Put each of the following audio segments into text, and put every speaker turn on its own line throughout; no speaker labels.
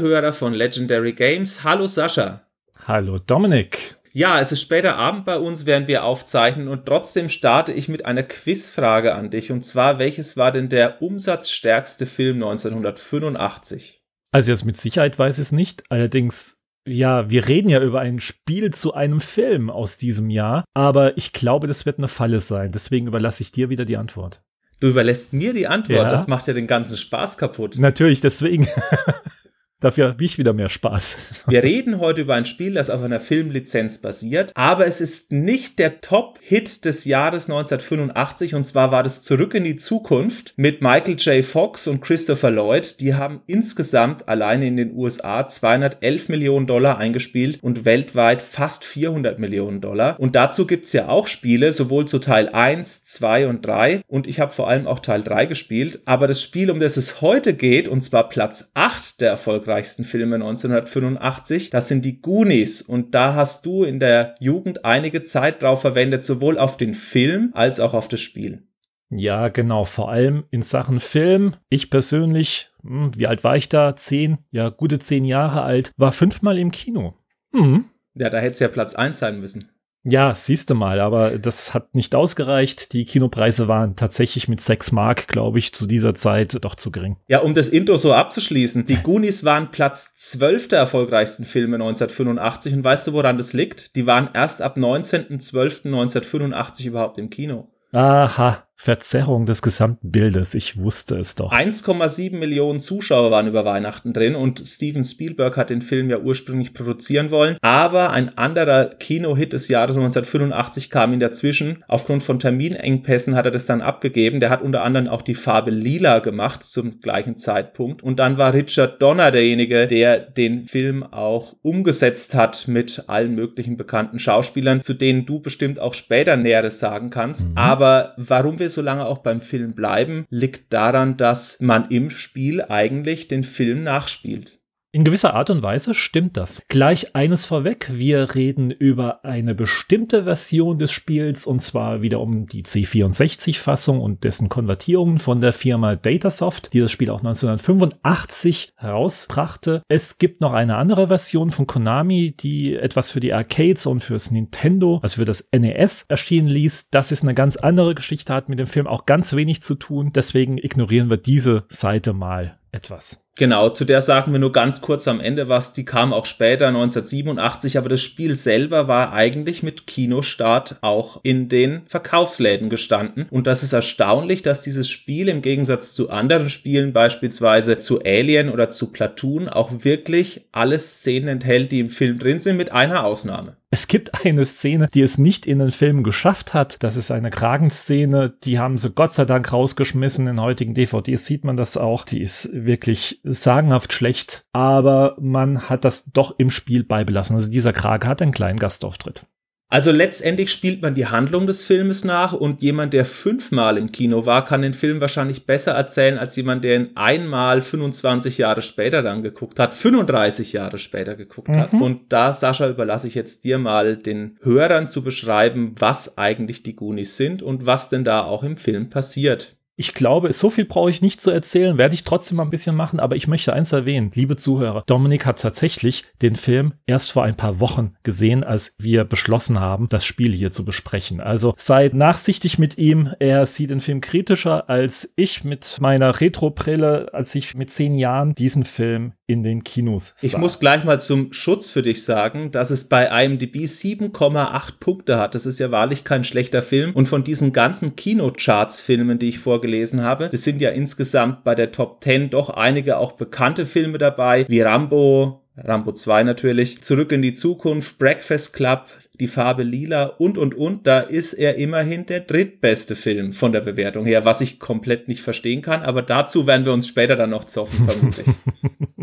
Hörer von Legendary Games, hallo Sascha.
Hallo Dominik.
Ja, es ist später Abend bei uns, während wir aufzeichnen und trotzdem starte ich mit einer Quizfrage an dich und zwar, welches war denn der umsatzstärkste Film 1985?
Also jetzt mit Sicherheit weiß ich es nicht, allerdings ja, wir reden ja über ein Spiel zu einem Film aus diesem Jahr, aber ich glaube, das wird eine Falle sein. Deswegen überlasse ich dir wieder die Antwort.
Du überlässt mir die Antwort. Ja. Das macht ja den ganzen Spaß kaputt.
Natürlich, deswegen. Dafür habe ich wieder mehr Spaß.
Wir reden heute über ein Spiel, das auf einer Filmlizenz basiert, aber es ist nicht der Top-Hit des Jahres 1985 und zwar war das Zurück in die Zukunft mit Michael J. Fox und Christopher Lloyd. Die haben insgesamt alleine in den USA 211 Millionen Dollar eingespielt und weltweit fast 400 Millionen Dollar. Und dazu gibt es ja auch Spiele, sowohl zu Teil 1, 2 und 3 und ich habe vor allem auch Teil 3 gespielt. Aber das Spiel, um das es heute geht, und zwar Platz 8 der erfolgreichen erfolgreichsten Filme 1985. Das sind die Goonies. Und da hast du in der Jugend einige Zeit drauf verwendet, sowohl auf den Film als auch auf das Spiel.
Ja, genau. Vor allem in Sachen Film. Ich persönlich, hm, wie alt war ich da? Zehn, ja, gute zehn Jahre alt, war fünfmal im Kino.
Mhm. Ja, da hätte es ja Platz 1 sein müssen.
Ja, siehst du mal, aber das hat nicht ausgereicht. Die Kinopreise waren tatsächlich mit 6 Mark, glaube ich, zu dieser Zeit doch zu gering.
Ja, um das Intro so abzuschließen, die Goonies waren Platz 12 der erfolgreichsten Filme 1985 und weißt du, woran das liegt? Die waren erst ab 19.12.1985 überhaupt im Kino.
Aha, Verzerrung des gesamten Bildes. Ich wusste es doch.
1,7 Millionen Zuschauer waren über Weihnachten drin und Steven Spielberg hat den Film ja ursprünglich produzieren wollen. Aber ein anderer Kinohit des Jahres 1985 kam ihn dazwischen. Aufgrund von Terminengpässen hat er das dann abgegeben. Der hat unter anderem auch die Farbe Lila gemacht zum gleichen Zeitpunkt. Und dann war Richard Donner derjenige, der den Film auch umgesetzt hat mit allen möglichen bekannten Schauspielern, zu denen du bestimmt auch später Näheres sagen kannst. Mhm. Aber warum wir so lange auch beim Film bleiben, liegt daran, dass man im Spiel eigentlich den Film nachspielt.
In gewisser Art und Weise stimmt das. Gleich eines vorweg, wir reden über eine bestimmte Version des Spiels und zwar wieder um die C64-Fassung und dessen Konvertierungen von der Firma Datasoft, die das Spiel auch 1985 herausbrachte. Es gibt noch eine andere Version von Konami, die etwas für die Arcades und fürs Nintendo, also für das NES erschienen ließ. Das ist eine ganz andere Geschichte, hat mit dem Film auch ganz wenig zu tun. Deswegen ignorieren wir diese Seite mal etwas.
Genau, zu der sagen wir nur ganz kurz am Ende was. Die kam auch später, 1987, aber das Spiel selber war eigentlich mit Kinostart auch in den Verkaufsläden gestanden. Und das ist erstaunlich, dass dieses Spiel im Gegensatz zu anderen Spielen, beispielsweise zu Alien oder zu Platoon, auch wirklich alle Szenen enthält, die im Film drin sind, mit einer Ausnahme.
Es gibt eine Szene, die es nicht in den Film geschafft hat. Das ist eine Kragenszene, die haben sie Gott sei Dank rausgeschmissen. In heutigen DVDs sieht man das auch. Die ist wirklich sagenhaft schlecht, aber man hat das doch im Spiel beibelassen. Also dieser Krage hat einen kleinen Gastauftritt.
Also letztendlich spielt man die Handlung des Filmes nach und jemand, der fünfmal im Kino war, kann den Film wahrscheinlich besser erzählen als jemand, der ihn einmal 25 Jahre später dann geguckt hat, 35 Jahre später geguckt mhm. hat. Und da, Sascha, überlasse ich jetzt dir mal den Hörern zu beschreiben, was eigentlich die Goonies sind und was denn da auch im Film passiert.
Ich glaube, so viel brauche ich nicht zu erzählen, werde ich trotzdem mal ein bisschen machen, aber ich möchte eins erwähnen, liebe Zuhörer. Dominik hat tatsächlich den Film erst vor ein paar Wochen gesehen, als wir beschlossen haben, das Spiel hier zu besprechen. Also seid nachsichtig mit ihm. Er sieht den Film kritischer als ich mit meiner Retro-Brille, als ich mit zehn Jahren diesen Film in den Kinos
sah. Ich muss gleich mal zum Schutz für dich sagen, dass es bei IMDb 7,8 Punkte hat. Das ist ja wahrlich kein schlechter Film. Und von diesen ganzen Kinocharts-Filmen, die ich vorgelesen gelesen habe. Es sind ja insgesamt bei der Top 10 doch einige auch bekannte Filme dabei, wie Rambo, Rambo 2 natürlich, Zurück in die Zukunft, Breakfast Club, die Farbe lila und und und, da ist er immerhin der drittbeste Film von der Bewertung her, was ich komplett nicht verstehen kann, aber dazu werden wir uns später dann noch zoffen, vermutlich.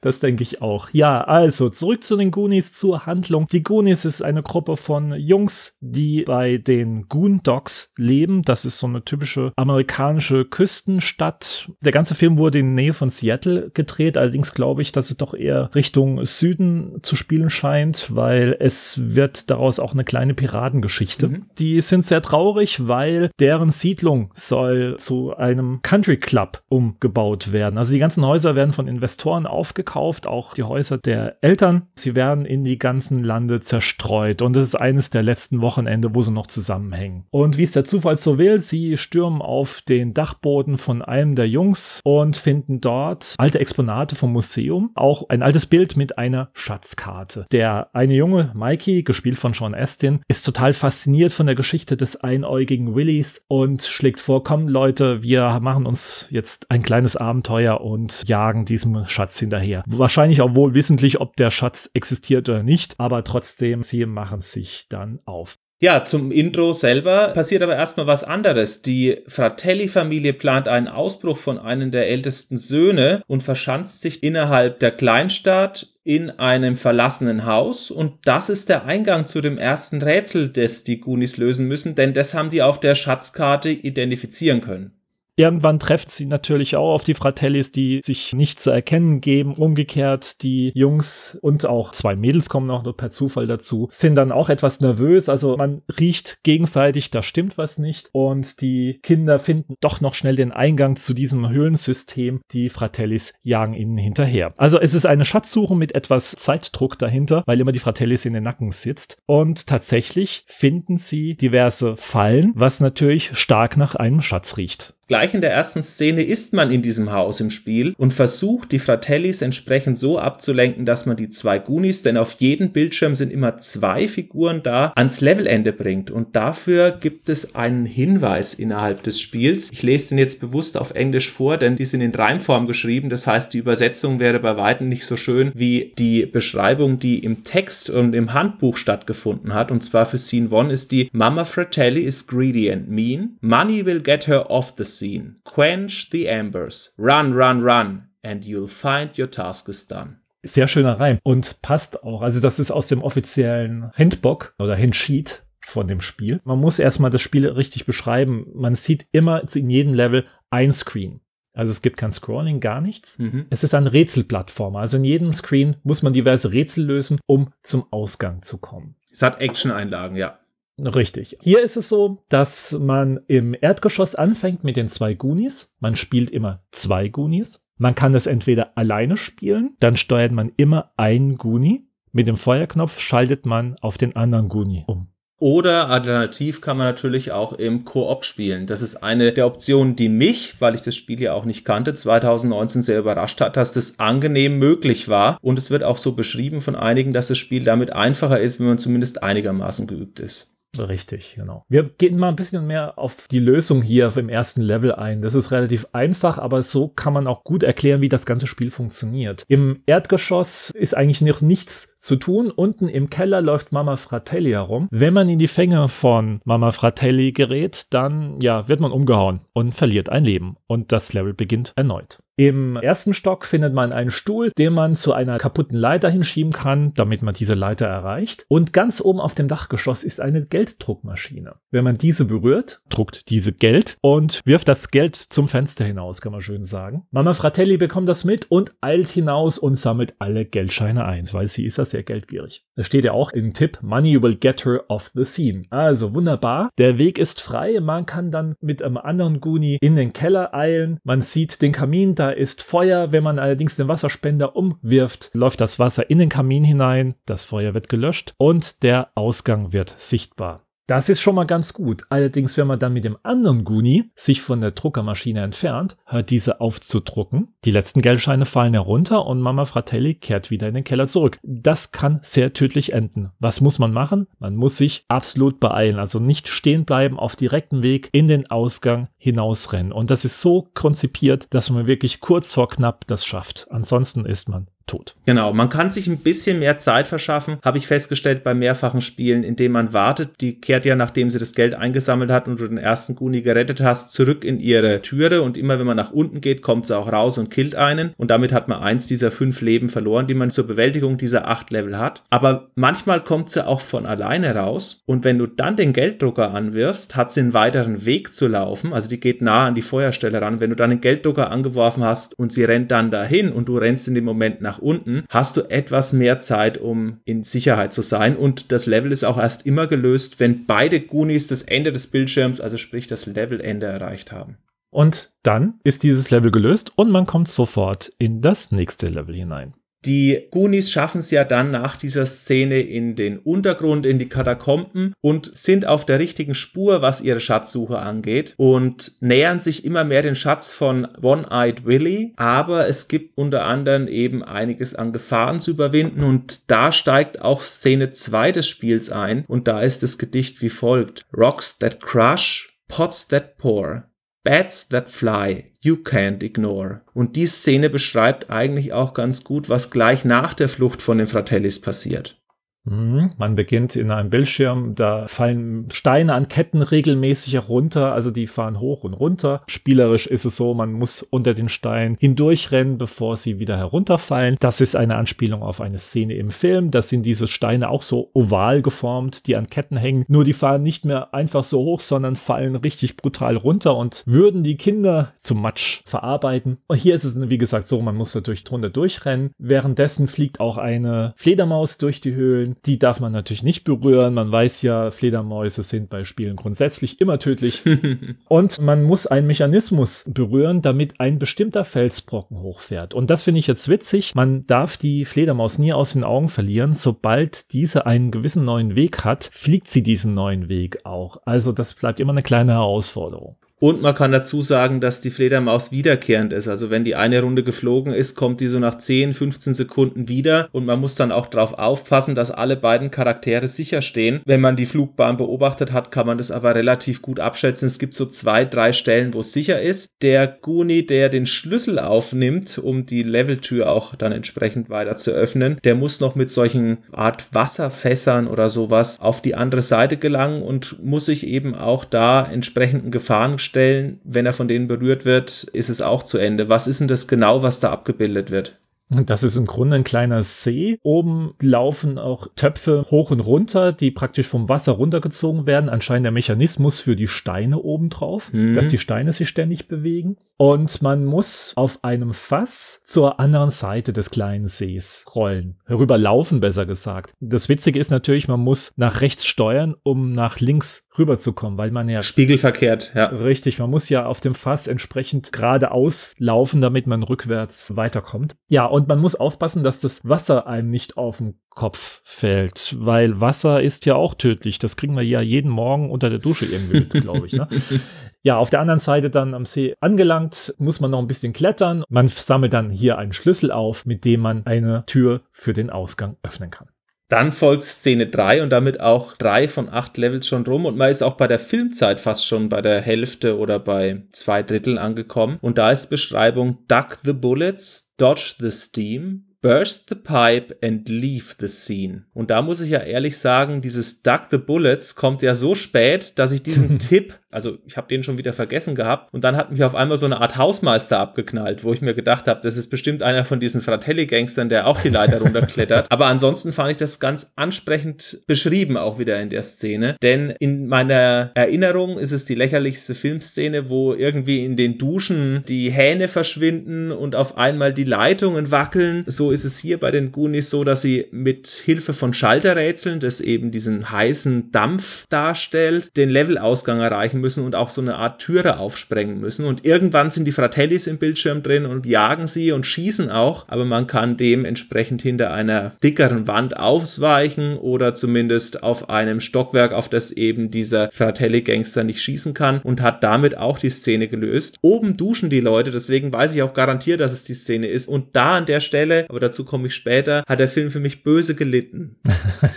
Das denke ich auch. Ja, also zurück zu den Goonies, zur Handlung. Die Goonies ist eine Gruppe von Jungs, die bei den Goondocks leben. Das ist so eine typische amerikanische Küstenstadt. Der ganze Film wurde in Nähe von Seattle gedreht. Allerdings glaube ich, dass es doch eher Richtung Süden zu spielen scheint, weil es wird daraus auch eine kleine Piratengeschichte. Mhm. Die sind sehr traurig, weil deren Siedlung soll zu einem Country Club umgebaut werden. Also die ganzen Häuser werden von Investoren aufgekauft gekauft, auch die Häuser der Eltern. Sie werden in die ganzen Lande zerstreut und es ist eines der letzten Wochenende, wo sie noch zusammenhängen. Und wie es der Zufall so will, sie stürmen auf den Dachboden von einem der Jungs und finden dort alte Exponate vom Museum, auch ein altes Bild mit einer Schatzkarte. Der eine Junge, Mikey, gespielt von Sean Astin, ist total fasziniert von der Geschichte des einäugigen Willis und schlägt vor, komm Leute, wir machen uns jetzt ein kleines Abenteuer und jagen diesem Schatz hinterher. Wahrscheinlich auch wohl wissentlich, ob der Schatz existiert oder nicht, aber trotzdem, sie machen sich dann auf.
Ja, zum Intro selber passiert aber erstmal was anderes. Die Fratelli-Familie plant einen Ausbruch von einem der ältesten Söhne und verschanzt sich innerhalb der Kleinstadt in einem verlassenen Haus und das ist der Eingang zu dem ersten Rätsel, das die Goonies lösen müssen, denn das haben die auf der Schatzkarte identifizieren können.
Irgendwann trefft sie natürlich auch auf die Fratellis, die sich nicht zu erkennen geben. Umgekehrt, die Jungs und auch zwei Mädels kommen auch nur per Zufall dazu, sind dann auch etwas nervös. Also man riecht gegenseitig, da stimmt was nicht. Und die Kinder finden doch noch schnell den Eingang zu diesem Höhlensystem. Die Fratellis jagen ihnen hinterher. Also es ist eine Schatzsuche mit etwas Zeitdruck dahinter, weil immer die Fratellis in den Nacken sitzt. Und tatsächlich finden sie diverse Fallen, was natürlich stark nach einem Schatz riecht.
Gleich in der ersten Szene ist man in diesem Haus im Spiel und versucht, die Fratellis entsprechend so abzulenken, dass man die zwei Goonies, denn auf jedem Bildschirm sind immer zwei Figuren da, ans Levelende bringt. Und dafür gibt es einen Hinweis innerhalb des Spiels. Ich lese den jetzt bewusst auf Englisch vor, denn die sind in Reimform geschrieben. Das heißt, die Übersetzung wäre bei weitem nicht so schön wie die Beschreibung, die im Text und im Handbuch stattgefunden hat. Und zwar für Scene 1 ist die Mama Fratelli is greedy and mean. Money will get her off the scene. Quench the embers. Run, run, run. And you'll find your task is done.
Sehr schöner Reim und passt auch. Also das ist aus dem offiziellen Hintbook oder Hintsheet von dem Spiel. Man muss erstmal das Spiel richtig beschreiben. Man sieht immer in jedem Level ein Screen. Also es gibt kein Scrolling, gar nichts. Mhm. Es ist ein Rätselplattformer. Also in jedem Screen muss man diverse Rätsel lösen, um zum Ausgang zu kommen.
Es hat Action-Einlagen, ja.
Richtig. Hier ist es so, dass man im Erdgeschoss anfängt mit den zwei Goonies. Man spielt immer zwei Goonies. Man kann es entweder alleine spielen, dann steuert man immer einen Goonie. Mit dem Feuerknopf schaltet man auf den anderen Goonie um.
Oder alternativ kann man natürlich auch im Koop spielen. Das ist eine der Optionen, die mich, weil ich das Spiel ja auch nicht kannte, 2019 sehr überrascht hat, dass das angenehm möglich war. Und es wird auch so beschrieben von einigen, dass das Spiel damit einfacher ist, wenn man zumindest einigermaßen geübt ist.
Richtig, genau. Wir gehen mal ein bisschen mehr auf die Lösung hier im ersten Level ein. Das ist relativ einfach, aber so kann man auch gut erklären, wie das ganze Spiel funktioniert. Im Erdgeschoss ist eigentlich noch nichts zu tun. Unten im Keller läuft Mama Fratelli herum. Wenn man in die Fänge von Mama Fratelli gerät, dann ja, wird man umgehauen und verliert ein Leben. Und das Level beginnt erneut. Im ersten Stock findet man einen Stuhl, den man zu einer kaputten Leiter hinschieben kann, damit man diese Leiter erreicht. Und ganz oben auf dem Dachgeschoss ist eine Gelddruckmaschine. Wenn man diese berührt, druckt diese Geld und wirft das Geld zum Fenster hinaus, kann man schön sagen. Mama Fratelli bekommt das mit und eilt hinaus und sammelt alle Geldscheine ein, weil sie ist das sehr geldgierig. Es steht ja auch im Tipp, Money will get her off the scene. Also wunderbar. Der Weg ist frei. Man kann dann mit einem anderen Goonie in den Keller eilen. Man sieht den Kamin, da ist Feuer. Wenn man allerdings den Wasserspender umwirft, läuft das Wasser in den Kamin hinein. Das Feuer wird gelöscht und der Ausgang wird sichtbar. Das ist schon mal ganz gut. Allerdings, wenn man dann mit dem anderen Guni sich von der Druckermaschine entfernt, hört diese auf zu drucken. Die letzten Geldscheine fallen herunter und Mama Fratelli kehrt wieder in den Keller zurück. Das kann sehr tödlich enden. Was muss man machen? Man muss sich absolut beeilen, also nicht stehen bleiben, auf direktem Weg in den Ausgang hinausrennen. Und das ist so konzipiert, dass man wirklich kurz vor knapp das schafft. Ansonsten ist man tot.
Genau, man kann sich ein bisschen mehr Zeit verschaffen, habe ich festgestellt bei mehrfachen Spielen, indem man wartet. Die kehrt ja, nachdem sie das Geld eingesammelt hat und du den ersten Guni gerettet hast, zurück in ihre Türe und immer wenn man nach unten geht, kommt sie auch raus und killt einen und damit hat man eins dieser fünf Leben verloren, die man zur Bewältigung dieser acht Level hat. Aber manchmal kommt sie auch von alleine raus und wenn du dann den Gelddrucker anwirfst, hat sie einen weiteren Weg zu laufen, also die geht nah an die Feuerstelle ran. Wenn du dann den Gelddrucker angeworfen hast und sie rennt dann dahin und du rennst in dem Moment nach unten, hast du etwas mehr Zeit, um in Sicherheit zu sein und das Level ist auch erst immer gelöst, wenn beide Goonies das Ende des Bildschirms, also sprich das Levelende erreicht haben.
Und dann ist dieses Level gelöst und man kommt sofort in das nächste Level hinein.
Die Goonies schaffen es ja dann nach dieser Szene in den Untergrund, in die Katakomben und sind auf der richtigen Spur, was ihre Schatzsuche angeht und nähern sich immer mehr den Schatz von One-Eyed Willy. Aber es gibt unter anderem eben einiges an Gefahren zu überwinden und da steigt auch Szene 2 des Spiels ein und da ist das Gedicht wie folgt. Rocks that crush, pots that pour. Bats that fly, you can't ignore. Und die Szene beschreibt eigentlich auch ganz gut, was gleich nach der Flucht von den Fratellis passiert.
Mhm. Man beginnt in einem Bildschirm, da fallen Steine an Ketten regelmäßig herunter, also die fahren hoch und runter. Spielerisch ist es so, man muss unter den Steinen hindurchrennen, bevor sie wieder herunterfallen. Das ist eine Anspielung auf eine Szene im Film. Das sind diese Steine auch so oval geformt, die an Ketten hängen. Nur die fahren nicht mehr einfach so hoch, sondern fallen richtig brutal runter und würden die Kinder zum Matsch verarbeiten. Und hier ist es, wie gesagt, so, man muss natürlich drunter durchrennen. Währenddessen fliegt auch eine Fledermaus durch die Höhlen Spielen. Die darf man natürlich nicht berühren. Man weiß ja, Fledermäuse sind bei Spielen grundsätzlich immer tödlich. und man muss einen Mechanismus berühren, damit ein bestimmter Felsbrocken hochfährt. Und das finde ich jetzt witzig. Man darf die Fledermaus nie aus den Augen verlieren. Sobald diese einen gewissen neuen Weg hat, fliegt sie diesen neuen Weg auch. Also das bleibt immer eine kleine Herausforderung.
Und man kann dazu sagen, dass die Fledermaus wiederkehrend ist. Also wenn die eine Runde geflogen ist, kommt die so nach 10, 15 Sekunden wieder. Und man muss dann auch darauf aufpassen, dass alle beiden Charaktere sicher stehen. Wenn man die Flugbahn beobachtet hat, kann man das aber relativ gut abschätzen. Es gibt so zwei, drei Stellen, wo es sicher ist. Der Guni, der den Schlüssel aufnimmt, um die Leveltür auch dann entsprechend weiter zu öffnen, der muss noch mit solchen Art Wasserfässern oder sowas auf die andere Seite gelangen und muss sich eben auch da entsprechenden Gefahren Stellen, wenn er von denen berührt wird, ist es auch zu Ende. Was ist denn das genau, was da abgebildet wird?
Das ist im Grunde ein kleiner See. Oben laufen auch Töpfe hoch und runter, die praktisch vom Wasser runtergezogen werden. Anscheinend der Mechanismus für die Steine oben drauf, mhm. dass die Steine sich ständig bewegen. Und man muss auf einem Fass zur anderen Seite des kleinen Sees rollen. Herüberlaufen, besser gesagt. Das Witzige ist natürlich, man muss nach rechts steuern, um nach links rüberzukommen, weil man ja.
Spiegelverkehrt, ja.
Richtig, man muss ja auf dem Fass entsprechend geradeaus laufen, damit man rückwärts weiterkommt. Ja, und man muss aufpassen, dass das Wasser einem nicht auf den Kopf fällt, weil Wasser ist ja auch tödlich. Das kriegen wir ja jeden Morgen unter der Dusche irgendwie mit, glaube ich. Ne? Ja, auf der anderen Seite dann am See angelangt, muss man noch ein bisschen klettern. Man sammelt dann hier einen Schlüssel auf, mit dem man eine Tür für den Ausgang öffnen kann.
Dann folgt Szene 3 und damit auch drei von acht Levels schon rum und man ist auch bei der Filmzeit fast schon bei der Hälfte oder bei zwei Dritteln angekommen. Und da ist Beschreibung Duck the Bullets, Dodge the Steam, Burst the pipe and leave the scene. Und da muss ich ja ehrlich sagen, dieses Duck the Bullets kommt ja so spät, dass ich diesen Tipp also ich habe den schon wieder vergessen gehabt. Und dann hat mich auf einmal so eine Art Hausmeister abgeknallt, wo ich mir gedacht habe, das ist bestimmt einer von diesen Fratelli-Gangstern, der auch die Leiter runterklettert. Aber ansonsten fand ich das ganz ansprechend beschrieben, auch wieder in der Szene. Denn in meiner Erinnerung ist es die lächerlichste Filmszene, wo irgendwie in den Duschen die Hähne verschwinden und auf einmal die Leitungen wackeln. So ist es hier bei den Goonies so, dass sie mit Hilfe von Schalterrätseln, das eben diesen heißen Dampf darstellt, den Levelausgang erreichen müssen und auch so eine Art Türe aufsprengen müssen. Und irgendwann sind die Fratellis im Bildschirm drin und jagen sie und schießen auch, aber man kann dementsprechend hinter einer dickeren Wand ausweichen oder zumindest auf einem Stockwerk, auf das eben dieser Fratelli-Gangster nicht schießen kann und hat damit auch die Szene gelöst. Oben duschen die Leute, deswegen weiß ich auch garantiert, dass es die Szene ist. Und da an der Stelle, aber dazu komme ich später, hat der Film für mich böse gelitten.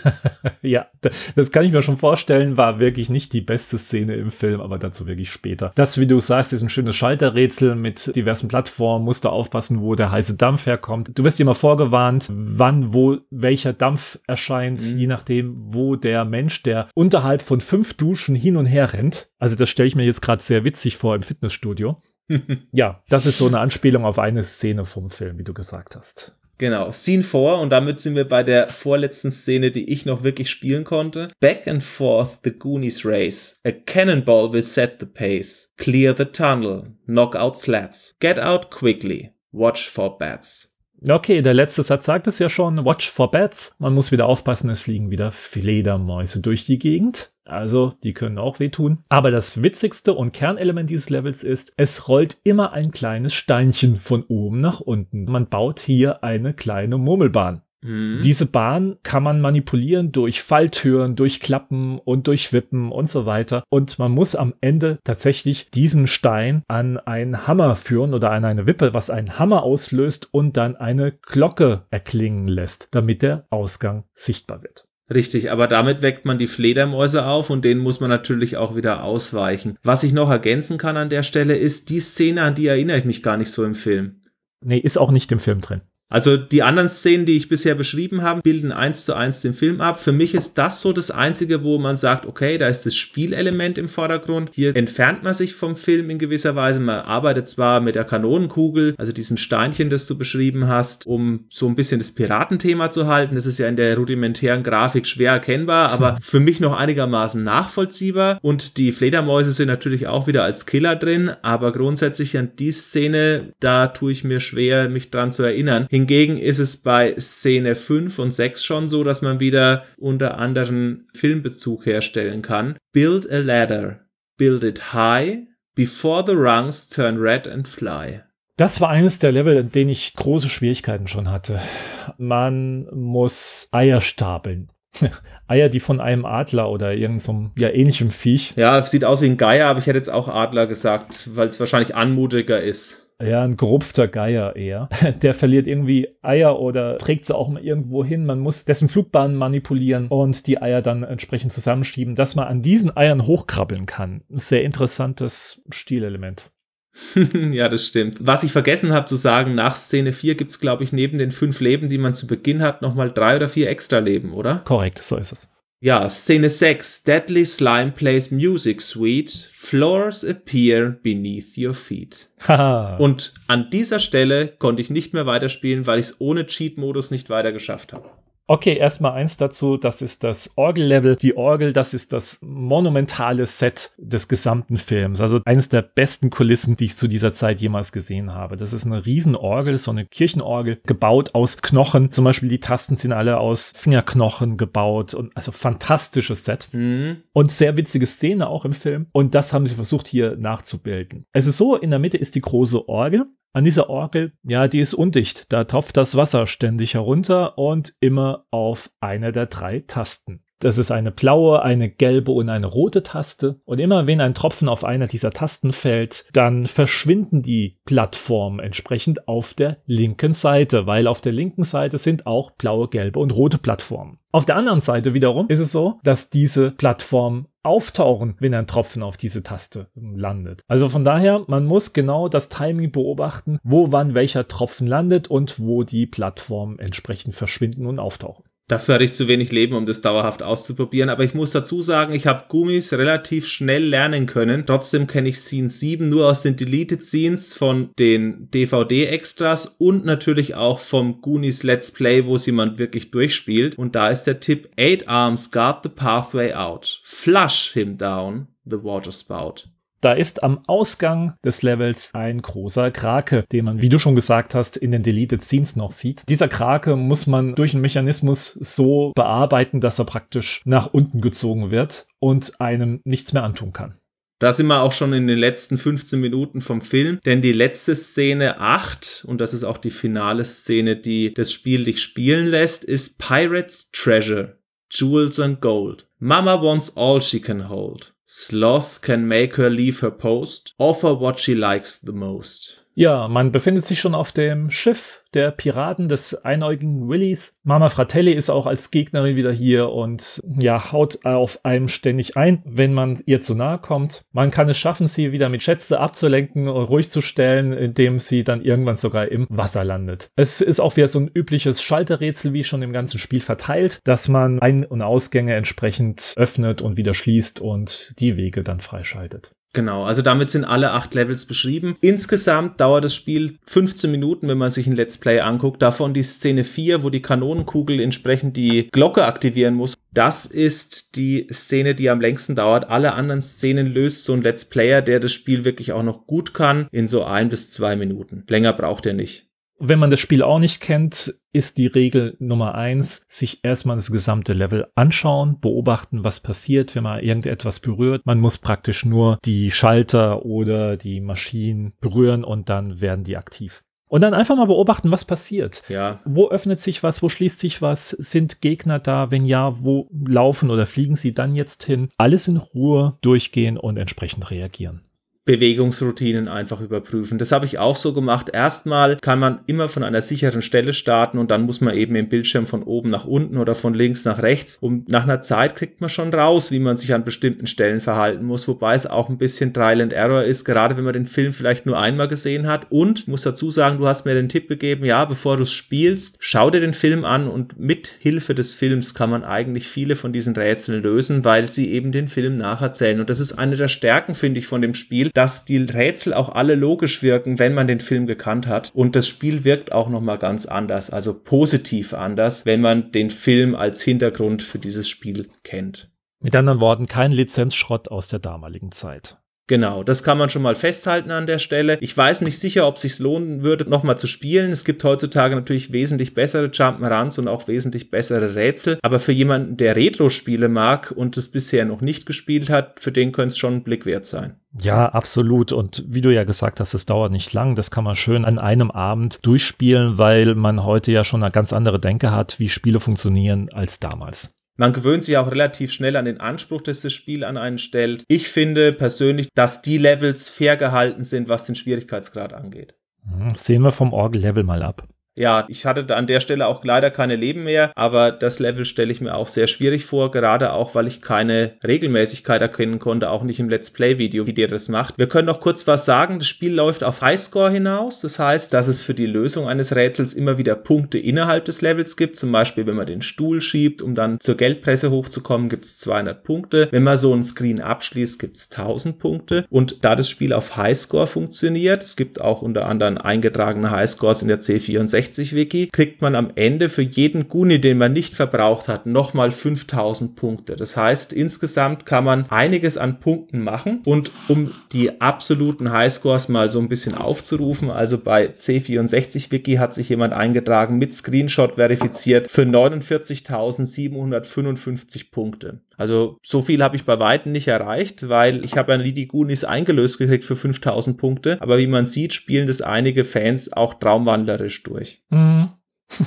ja, das kann ich mir schon vorstellen, war wirklich nicht die beste Szene im Film. Film, aber dazu wirklich später. Das, wie du sagst, ist ein schönes Schalterrätsel mit diversen Plattformen, musst du aufpassen, wo der heiße Dampf herkommt. Du wirst immer vorgewarnt, wann, wo, welcher Dampf erscheint, mhm. je nachdem, wo der Mensch, der unterhalb von fünf Duschen hin und her rennt. Also das stelle ich mir jetzt gerade sehr witzig vor im Fitnessstudio. ja, das ist so eine Anspielung auf eine Szene vom Film, wie du gesagt hast.
Genau, Scene 4 und damit sind wir bei der vorletzten Szene, die ich noch wirklich spielen konnte. Back and forth the Goonies race. A cannonball will set the pace. Clear the tunnel. Knock out slats. Get out quickly. Watch for bats.
Okay, der letzte Satz sagt es ja schon. Watch for bats. Man muss wieder aufpassen, es fliegen wieder Fledermäuse durch die Gegend. Also, die können auch wehtun. Aber das witzigste und Kernelement dieses Levels ist, es rollt immer ein kleines Steinchen von oben nach unten. Man baut hier eine kleine Murmelbahn. Mhm. Diese Bahn kann man manipulieren durch Falltüren, durch Klappen und durch Wippen und so weiter. Und man muss am Ende tatsächlich diesen Stein an einen Hammer führen oder an eine Wippe, was einen Hammer auslöst und dann eine Glocke erklingen lässt, damit der Ausgang sichtbar wird.
Richtig, aber damit weckt man die Fledermäuse auf und denen muss man natürlich auch wieder ausweichen. Was ich noch ergänzen kann an der Stelle ist, die Szene, an die erinnere ich mich gar nicht so im Film.
Nee, ist auch nicht im Film drin.
Also die anderen Szenen, die ich bisher beschrieben habe, bilden eins zu eins den Film ab. Für mich ist das so das Einzige, wo man sagt, okay, da ist das Spielelement im Vordergrund. Hier entfernt man sich vom Film in gewisser Weise. Man arbeitet zwar mit der Kanonenkugel, also diesen Steinchen, das du beschrieben hast, um so ein bisschen das Piratenthema zu halten. Das ist ja in der rudimentären Grafik schwer erkennbar, aber für mich noch einigermaßen nachvollziehbar. Und die Fledermäuse sind natürlich auch wieder als Killer drin, aber grundsätzlich an die Szene, da tue ich mir schwer, mich dran zu erinnern. Hingegen ist es bei Szene 5 und 6 schon so, dass man wieder unter anderem Filmbezug herstellen kann. Build a ladder. Build it high. Before the rungs turn red and fly.
Das war eines der Level, in denen ich große Schwierigkeiten schon hatte. Man muss Eier stapeln. Eier, die von einem Adler oder irgendeinem ja, ähnlichem Viech.
Ja, sieht aus wie ein Geier, aber ich hätte jetzt auch Adler gesagt, weil es wahrscheinlich anmutiger ist.
Ja, ein gerupfter Geier eher. Der verliert irgendwie Eier oder trägt sie auch mal irgendwo hin. Man muss dessen Flugbahn manipulieren und die Eier dann entsprechend zusammenschieben, dass man an diesen Eiern hochkrabbeln kann. Sehr interessantes Stilelement.
ja, das stimmt. Was ich vergessen habe zu sagen, nach Szene 4 gibt es, glaube ich, neben den fünf Leben, die man zu Beginn hat, nochmal drei oder vier extra Leben, oder?
Korrekt, so ist es.
Ja, Szene 6. Deadly Slime plays music sweet. Floors appear beneath your feet. Und an dieser Stelle konnte ich nicht mehr weiterspielen, weil ich es ohne Cheat-Modus nicht weiter geschafft habe.
Okay, erstmal eins dazu, das ist das Orgellevel. Die Orgel, das ist das monumentale Set des gesamten Films. Also eines der besten Kulissen, die ich zu dieser Zeit jemals gesehen habe. Das ist eine Riesenorgel, so eine Kirchenorgel, gebaut aus Knochen. Zum Beispiel die Tasten sind alle aus Fingerknochen gebaut und also fantastisches Set. Mhm. Und sehr witzige Szene auch im Film. Und das haben sie versucht hier nachzubilden. Es ist so, in der Mitte ist die große Orgel an dieser Orgel, ja, die ist undicht. Da tropft das Wasser ständig herunter und immer auf eine der drei Tasten. Das ist eine blaue, eine gelbe und eine rote Taste. Und immer wenn ein Tropfen auf einer dieser Tasten fällt, dann verschwinden die Plattformen entsprechend auf der linken Seite, weil auf der linken Seite sind auch blaue, gelbe und rote Plattformen. Auf der anderen Seite wiederum ist es so, dass diese Plattformen auftauchen, wenn ein Tropfen auf diese Taste landet. Also von daher, man muss genau das Timing beobachten, wo wann welcher Tropfen landet und wo die Plattformen entsprechend verschwinden und auftauchen.
Dafür hatte ich zu wenig Leben, um das dauerhaft auszuprobieren. Aber ich muss dazu sagen, ich habe Gummis relativ schnell lernen können. Trotzdem kenne ich Scene 7 nur aus den Deleted Scenes von den DVD-Extras und natürlich auch vom Goonies Let's Play, wo es jemand wirklich durchspielt. Und da ist der Tipp: Eight Arms guard the pathway out. Flush him down the water spout.
Da ist am Ausgang des Levels ein großer Krake, den man, wie du schon gesagt hast, in den Deleted Scenes noch sieht. Dieser Krake muss man durch einen Mechanismus so bearbeiten, dass er praktisch nach unten gezogen wird und einem nichts mehr antun kann.
Da sind wir auch schon in den letzten 15 Minuten vom Film, denn die letzte Szene 8, und das ist auch die finale Szene, die das Spiel dich spielen lässt, ist Pirates Treasure, Jewels and Gold. Mama wants all she can hold. Sloth can make her leave her post, offer what she likes the most.
Ja, man befindet sich schon auf dem Schiff der Piraten des einäugigen Willis. Mama Fratelli ist auch als Gegnerin wieder hier und ja, haut auf einem ständig ein, wenn man ihr zu nahe kommt. Man kann es schaffen, sie wieder mit Schätze abzulenken und ruhig zu stellen, indem sie dann irgendwann sogar im Wasser landet. Es ist auch wieder so ein übliches Schalterrätsel, wie schon im ganzen Spiel verteilt, dass man Ein- und Ausgänge entsprechend öffnet und wieder schließt und die Wege dann freischaltet.
Genau, also damit sind alle acht Levels beschrieben. Insgesamt dauert das Spiel 15 Minuten, wenn man sich ein Let's Play anguckt. Davon die Szene 4, wo die Kanonenkugel entsprechend die Glocke aktivieren muss. Das ist die Szene, die am längsten dauert. Alle anderen Szenen löst so ein Let's Player, der das Spiel wirklich auch noch gut kann, in so ein bis zwei Minuten. Länger braucht er nicht.
Wenn man das Spiel auch nicht kennt, ist die Regel Nummer eins, sich erstmal das gesamte Level anschauen, beobachten, was passiert, wenn man irgendetwas berührt. Man muss praktisch nur die Schalter oder die Maschinen berühren und dann werden die aktiv. Und dann einfach mal beobachten, was passiert.
Ja.
Wo öffnet sich was, wo schließt sich was? Sind Gegner da? Wenn ja, wo laufen oder fliegen sie dann jetzt hin? Alles in Ruhe durchgehen und entsprechend reagieren.
Bewegungsroutinen einfach überprüfen. Das habe ich auch so gemacht. Erstmal kann man immer von einer sicheren Stelle starten und dann muss man eben im Bildschirm von oben nach unten oder von links nach rechts. Und nach einer Zeit kriegt man schon raus, wie man sich an bestimmten Stellen verhalten muss, wobei es auch ein bisschen Trial and Error ist, gerade wenn man den Film vielleicht nur einmal gesehen hat. Und muss dazu sagen, du hast mir den Tipp gegeben, ja, bevor du es spielst, schau dir den Film an und mit Hilfe des Films kann man eigentlich viele von diesen Rätseln lösen, weil sie eben den Film nacherzählen. Und das ist eine der Stärken, finde ich, von dem Spiel, dass die Rätsel auch alle logisch wirken, wenn man den Film gekannt hat. Und das Spiel wirkt auch nochmal ganz anders, also positiv anders, wenn man den Film als Hintergrund für dieses Spiel kennt.
Mit anderen Worten, kein Lizenzschrott aus der damaligen Zeit.
Genau, das kann man schon mal festhalten an der Stelle. Ich weiß nicht sicher, ob es sich lohnen würde, nochmal zu spielen. Es gibt heutzutage natürlich wesentlich bessere Jump'n'Runs und auch wesentlich bessere Rätsel. Aber für jemanden, der Retro-Spiele mag und es bisher noch nicht gespielt hat, für den könnte es schon ein Blick wert sein.
Ja, absolut. Und wie du ja gesagt hast, es dauert nicht lang. Das kann man schön an einem Abend durchspielen, weil man heute ja schon eine ganz andere Denke hat, wie Spiele funktionieren als damals.
Man gewöhnt sich auch relativ schnell an den Anspruch, dass das Spiel an einen stellt. Ich finde persönlich, dass die Levels fair gehalten sind, was den Schwierigkeitsgrad angeht.
Hm, sehen wir vom Orgel-Level mal ab.
Ja, ich hatte an der Stelle auch leider keine Leben mehr, aber das Level stelle ich mir auch sehr schwierig vor, gerade auch, weil ich keine Regelmäßigkeit erkennen konnte, auch nicht im Let's Play-Video, wie der das macht. Wir können noch kurz was sagen. Das Spiel läuft auf Highscore hinaus. Das heißt, dass es für die Lösung eines Rätsels immer wieder Punkte innerhalb des Levels gibt. Zum Beispiel, wenn man den Stuhl schiebt, um dann zur Geldpresse hochzukommen, gibt es 200 Punkte. Wenn man so einen Screen abschließt, gibt es 1000 Punkte. Und da das Spiel auf Highscore funktioniert, es gibt auch unter anderem eingetragene Highscores in der C64, 360-Wiki kriegt man am Ende für jeden Guni, den man nicht verbraucht hat, nochmal 5000 Punkte. Das heißt, insgesamt kann man einiges an Punkten machen und um die absoluten Highscores mal so ein bisschen aufzurufen, also bei C64-Wiki hat sich jemand eingetragen mit Screenshot verifiziert für 49.755 Punkte. Also so viel habe ich bei Weitem nicht erreicht, weil ich habe ja nie die Goonies eingelöst gekriegt für 5000 Punkte. Aber wie man sieht, spielen das einige Fans auch traumwandlerisch durch.
Mhm.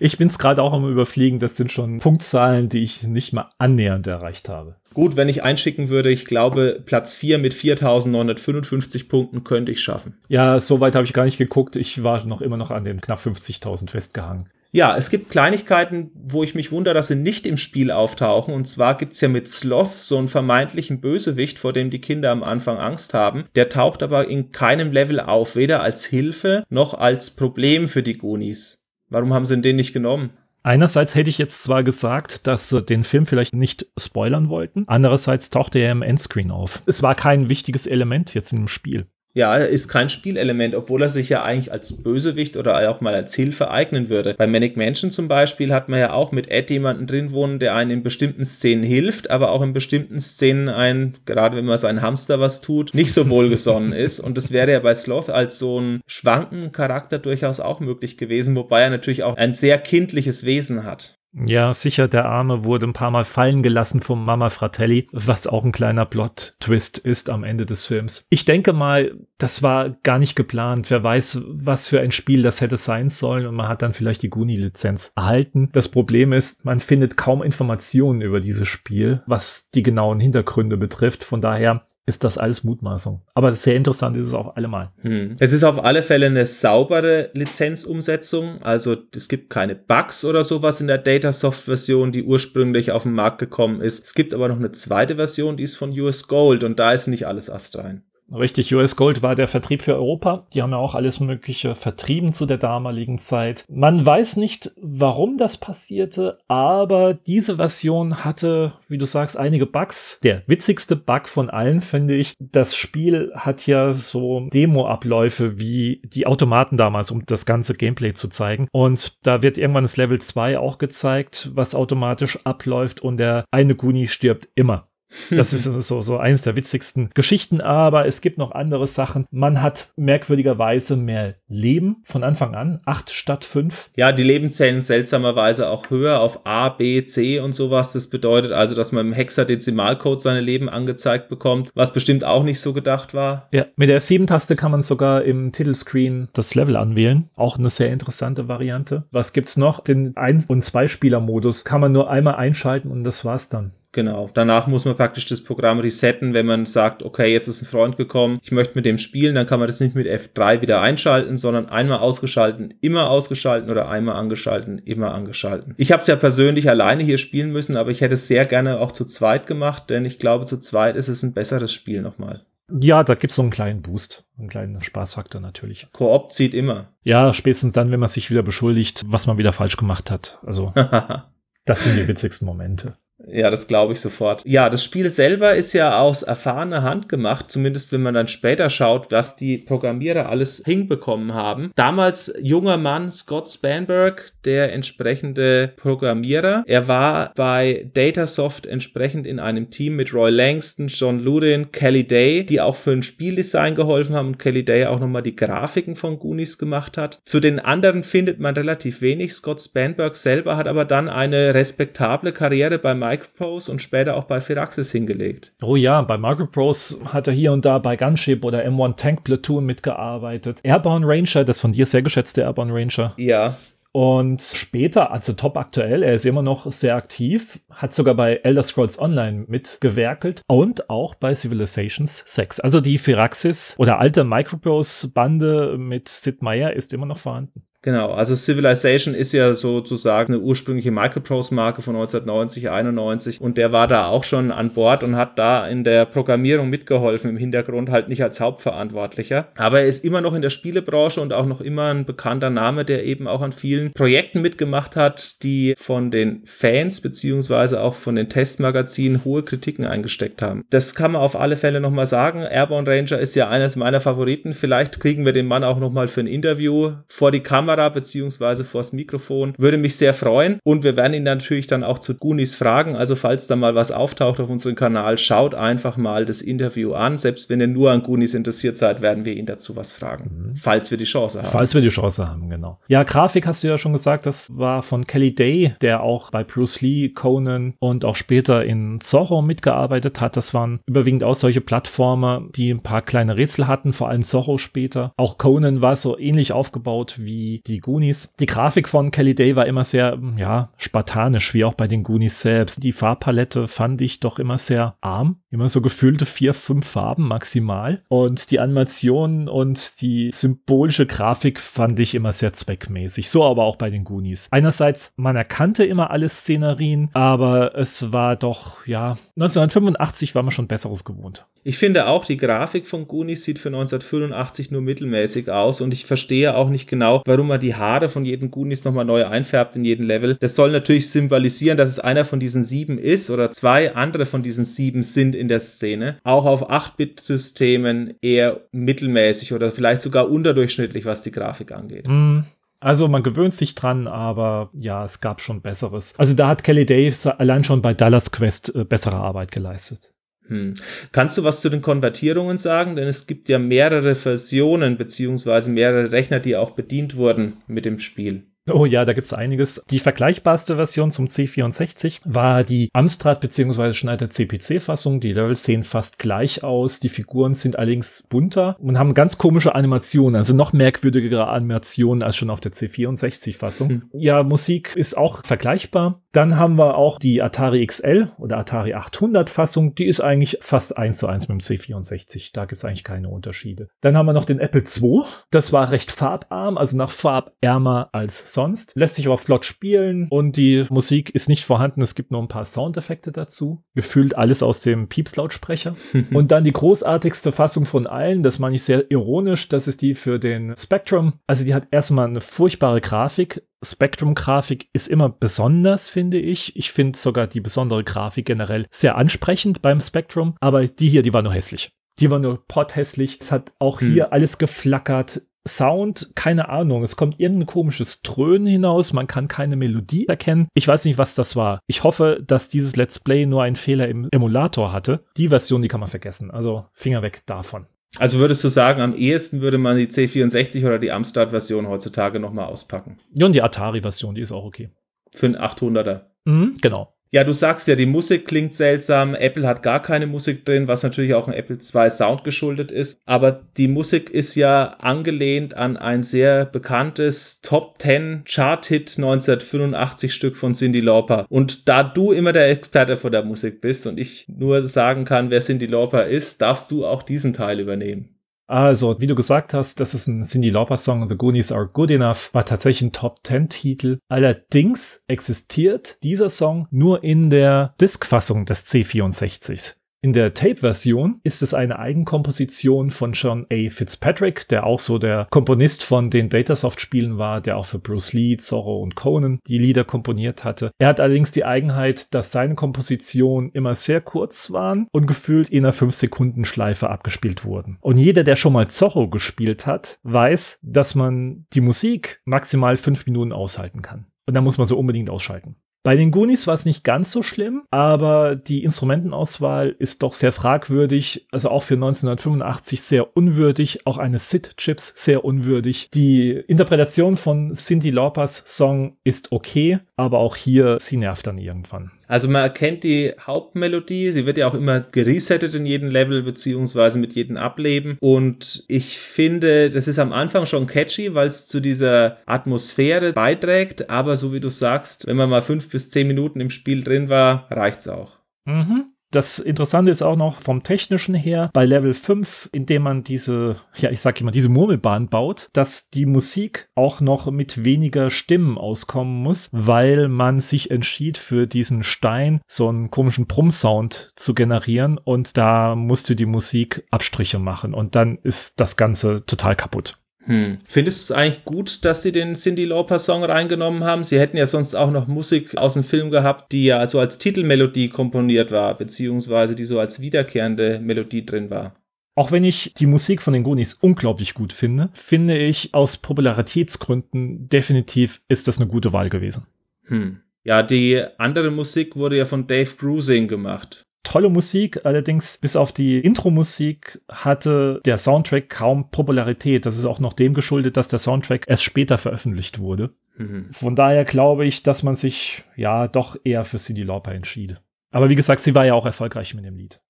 Ich bin es gerade auch am Überfliegen. Das sind schon Punktzahlen, die ich nicht mal annähernd erreicht habe.
Gut, wenn ich einschicken würde, ich glaube, Platz 4 mit 4.955 Punkten könnte ich schaffen.
Ja, so weit habe ich gar nicht geguckt. Ich war noch immer noch an den knapp 50.000 festgehangen.
Ja, es gibt Kleinigkeiten, wo ich mich wundere, dass sie nicht im Spiel auftauchen. Und zwar gibt's ja mit Sloth so einen vermeintlichen Bösewicht, vor dem die Kinder am Anfang Angst haben. Der taucht aber in keinem Level auf, weder als Hilfe noch als Problem für die Goonies. Warum haben sie den nicht genommen?
Einerseits hätte ich jetzt zwar gesagt, dass sie den Film vielleicht nicht spoilern wollten. Andererseits tauchte er im Endscreen auf. Es war kein wichtiges Element jetzt im Spiel.
Ja, er ist kein Spielelement, obwohl er sich ja eigentlich als Bösewicht oder auch mal als Hilfe eignen würde. Bei Manic Mansion zum Beispiel hat man ja auch mit Ed jemanden drin wohnen, der einen in bestimmten Szenen hilft, aber auch in bestimmten Szenen ein, gerade wenn man seinen Hamster was tut, nicht so wohlgesonnen ist. Und das wäre ja bei Sloth als so ein schwankenden Charakter durchaus auch möglich gewesen, wobei er natürlich auch ein sehr kindliches Wesen hat.
Ja, sicher, der Arme wurde ein paar Mal fallen gelassen vom Mama Fratelli, was auch ein kleiner Plot-Twist ist am Ende des Films. Ich denke mal, das war gar nicht geplant. Wer weiß, was für ein Spiel das hätte sein sollen und man hat dann vielleicht die Guni-Lizenz erhalten. Das Problem ist, man findet kaum Informationen über dieses Spiel, was die genauen Hintergründe betrifft. Von daher ist das alles Mutmaßung. Aber sehr interessant ist es auch allemal.
Hm. Es ist auf alle Fälle eine saubere Lizenzumsetzung. Also es gibt keine Bugs oder sowas in der Datasoft-Version, die ursprünglich auf den Markt gekommen ist. Es gibt aber noch eine zweite Version, die ist von US Gold und da ist nicht alles astrein.
Richtig, US Gold war der Vertrieb für Europa. Die haben ja auch alles Mögliche vertrieben zu der damaligen Zeit. Man weiß nicht, warum das passierte, aber diese Version hatte, wie du sagst, einige Bugs. Der witzigste Bug von allen finde ich, das Spiel hat ja so Demo-Abläufe wie die Automaten damals, um das ganze Gameplay zu zeigen. Und da wird irgendwann das Level 2 auch gezeigt, was automatisch abläuft und der eine Guni stirbt immer. Das ist so, so eins der witzigsten Geschichten, aber es gibt noch andere Sachen. Man hat merkwürdigerweise mehr Leben von Anfang an, acht statt fünf.
Ja, die Leben zählen seltsamerweise auch höher auf A, B, C und sowas. Das bedeutet also, dass man im Hexadezimalcode seine Leben angezeigt bekommt, was bestimmt auch nicht so gedacht war.
Ja, mit der F7-Taste kann man sogar im Titelscreen das Level anwählen. Auch eine sehr interessante Variante. Was gibt's noch? Den 1- und 2-Spieler-Modus kann man nur einmal einschalten und das war's dann.
Genau. Danach muss man praktisch das Programm resetten, wenn man sagt, okay, jetzt ist ein Freund gekommen, ich möchte mit dem spielen, dann kann man das nicht mit F3 wieder einschalten, sondern einmal ausgeschalten, immer ausgeschalten oder einmal angeschalten, immer angeschalten. Ich habe es ja persönlich alleine hier spielen müssen, aber ich hätte es sehr gerne auch zu zweit gemacht, denn ich glaube, zu zweit ist es ein besseres Spiel nochmal.
Ja, da gibt's so einen kleinen Boost, einen kleinen Spaßfaktor natürlich.
Koop zieht immer.
Ja, spätestens dann, wenn man sich wieder beschuldigt, was man wieder falsch gemacht hat. Also, das sind die witzigsten Momente.
Ja, das glaube ich sofort. Ja, das Spiel selber ist ja aus erfahrener Hand gemacht, zumindest wenn man dann später schaut, was die Programmierer alles hinbekommen haben. Damals junger Mann Scott Spanberg, der entsprechende Programmierer. Er war bei Datasoft entsprechend in einem Team mit Roy Langston, John Ludin, Kelly Day, die auch für ein Spieldesign geholfen haben und Kelly Day auch nochmal die Grafiken von Goonies gemacht hat. Zu den anderen findet man relativ wenig. Scott Spanberg selber hat aber dann eine respektable Karriere bei Microprose und später auch bei Firaxis hingelegt.
Oh ja, bei Microprose hat er hier und da bei Gunship oder M1 Tank Platoon mitgearbeitet. Airborne Ranger, das von dir sehr geschätzte Airborne Ranger.
Ja.
Und später, also top aktuell, er ist immer noch sehr aktiv, hat sogar bei Elder Scrolls Online mitgewerkelt und auch bei Civilizations 6. Also die Firaxis oder alte Microprose-Bande mit Sid Meier ist immer noch vorhanden.
Genau, also Civilization ist ja sozusagen eine ursprüngliche Microprose-Marke von 1990, 91 und der war da auch schon an Bord und hat da in der Programmierung mitgeholfen, im Hintergrund halt nicht als Hauptverantwortlicher. Aber er ist immer noch in der Spielebranche und auch noch immer ein bekannter Name, der eben auch an vielen Projekten mitgemacht hat, die von den Fans beziehungsweise auch von den Testmagazinen hohe Kritiken eingesteckt haben. Das kann man auf alle Fälle nochmal sagen. Airborne Ranger ist ja eines meiner Favoriten. Vielleicht kriegen wir den Mann auch nochmal für ein Interview vor die Kamera Kamera beziehungsweise vors Mikrofon. Würde mich sehr freuen. Und wir werden ihn natürlich dann auch zu Goonies fragen. Also falls da mal was auftaucht auf unserem Kanal, schaut einfach mal das Interview an. Selbst wenn ihr nur an Goonies interessiert seid, werden wir ihn dazu was fragen. Mhm. Falls wir die Chance haben.
Falls wir die Chance haben, genau. Ja, Grafik hast du ja schon gesagt, das war von Kelly Day, der auch bei Bruce Lee, Conan und auch später in Zorro mitgearbeitet hat. Das waren überwiegend auch solche Plattformer, die ein paar kleine Rätsel hatten, vor allem Zorro später. Auch Conan war so ähnlich aufgebaut wie die Goonies. Die Grafik von Kelly Day war immer sehr, ja, spartanisch, wie auch bei den Goonies selbst. Die Farbpalette fand ich doch immer sehr arm. Immer so gefühlte vier, fünf Farben maximal. Und die Animationen und die symbolische Grafik fand ich immer sehr zweckmäßig. So aber auch bei den Goonies. Einerseits, man erkannte immer alle Szenerien, aber es war doch, ja, 1985 war man schon Besseres gewohnt.
Ich finde auch, die Grafik von Goonies sieht für 1985 nur mittelmäßig aus und ich verstehe auch nicht genau, warum man die Haare von jedem Goonies nochmal neu einfärbt in jedem Level. Das soll natürlich symbolisieren, dass es einer von diesen sieben ist oder zwei andere von diesen sieben sind in der Szene. Auch auf 8-Bit-Systemen eher mittelmäßig oder vielleicht sogar unterdurchschnittlich, was die Grafik angeht.
Mm. Also man gewöhnt sich dran, aber ja, es gab schon Besseres. Also da hat Kelly Davis allein schon bei Dallas Quest äh, bessere Arbeit geleistet.
Hm. Kannst du was zu den Konvertierungen sagen? Denn es gibt ja mehrere Versionen beziehungsweise mehrere Rechner, die auch bedient wurden mit dem Spiel.
Oh ja, da gibt's einiges. Die vergleichbarste Version zum C64 war die Amstrad bzw. Schneider CPC-Fassung. Die Levels sehen fast gleich aus. Die Figuren sind allerdings bunter und haben ganz komische Animationen, also noch merkwürdigere Animationen als schon auf der C64-Fassung. Hm. Ja, Musik ist auch vergleichbar. Dann haben wir auch die Atari XL oder Atari 800 Fassung. Die ist eigentlich fast eins zu eins mit dem C64. Da gibt es eigentlich keine Unterschiede. Dann haben wir noch den Apple II. Das war recht farbarm, also noch farbärmer als sonst. Lässt sich aber flott spielen und die Musik ist nicht vorhanden. Es gibt nur ein paar Soundeffekte dazu. Gefühlt alles aus dem Pieps-Lautsprecher. und dann die großartigste Fassung von allen, das meine ich sehr ironisch, das ist die für den Spectrum. Also die hat erstmal eine furchtbare Grafik, Spectrum-Grafik ist immer besonders, finde ich. Ich finde sogar die besondere Grafik generell sehr ansprechend beim Spectrum, aber die hier, die war nur hässlich. Die war nur potthässlich. Es hat auch hm. hier alles geflackert. Sound, keine Ahnung. Es kommt irgendein komisches Dröhnen hinaus. Man kann keine Melodie erkennen. Ich weiß nicht, was das war. Ich hoffe, dass dieses Let's Play nur einen Fehler im Emulator hatte. Die Version, die kann man vergessen. Also Finger weg davon.
Also würdest du sagen, am ehesten würde man die C64 oder die Amstrad-Version heutzutage nochmal auspacken?
Ja, und die Atari-Version, die ist auch okay.
Für einen 800er.
Mhm, genau.
Ja, du sagst ja, die Musik klingt seltsam. Apple hat gar keine Musik drin, was natürlich auch ein Apple II Sound geschuldet ist. Aber die Musik ist ja angelehnt an ein sehr bekanntes Top 10 Chart-Hit 1985 Stück von Cindy Lauper. Und da du immer der Experte von der Musik bist und ich nur sagen kann, wer Cindy Lauper ist, darfst du auch diesen Teil übernehmen.
Also, wie du gesagt hast, das ist ein Cindy Lauper Song, The Goonies Are Good Enough, war tatsächlich ein Top 10 Titel. Allerdings existiert dieser Song nur in der Disk-Fassung des C64. In der Tape-Version ist es eine Eigenkomposition von John A. Fitzpatrick, der auch so der Komponist von den Datasoft-Spielen war, der auch für Bruce Lee, Zorro und Conan die Lieder komponiert hatte. Er hat allerdings die Eigenheit, dass seine Kompositionen immer sehr kurz waren und gefühlt in einer 5-Sekunden-Schleife abgespielt wurden. Und jeder, der schon mal Zorro gespielt hat, weiß, dass man die Musik maximal 5 Minuten aushalten kann. Und da muss man so unbedingt ausschalten. Bei den Goonies war es nicht ganz so schlimm, aber die Instrumentenauswahl ist doch sehr fragwürdig, also auch für 1985 sehr unwürdig, auch eine SID-Chips sehr unwürdig. Die Interpretation von Cindy Laupers Song ist okay, aber auch hier, sie nervt dann irgendwann.
Also man erkennt die Hauptmelodie, sie wird ja auch immer geresettet in jedem Level, beziehungsweise mit jedem Ableben. Und ich finde, das ist am Anfang schon catchy, weil es zu dieser Atmosphäre beiträgt, aber so wie du sagst, wenn man mal fünf bis zehn Minuten im Spiel drin war, reicht's auch.
Mhm. Das Interessante ist auch noch vom technischen her, bei Level 5, indem man diese, ja, ich sag immer, diese Murmelbahn baut, dass die Musik auch noch mit weniger Stimmen auskommen muss, weil man sich entschied für diesen Stein so einen komischen Brummsound zu generieren und da musste die Musik Abstriche machen und dann ist das Ganze total kaputt.
Hm. Findest du es eigentlich gut, dass sie den Cindy Lauper Song reingenommen haben? Sie hätten ja sonst auch noch Musik aus dem Film gehabt, die ja so als Titelmelodie komponiert war, beziehungsweise die so als wiederkehrende Melodie drin war.
Auch wenn ich die Musik von den Goonies unglaublich gut finde, finde ich aus Popularitätsgründen definitiv ist das eine gute Wahl gewesen.
Hm. Ja, die andere Musik wurde ja von Dave Grusing gemacht
tolle Musik, allerdings bis auf die Intro-Musik hatte der Soundtrack kaum Popularität. Das ist auch noch dem geschuldet, dass der Soundtrack erst später veröffentlicht wurde. Mhm. Von daher glaube ich, dass man sich ja doch eher für Cindy Lauper entschied. Aber wie gesagt, sie war ja auch erfolgreich mit dem Lied.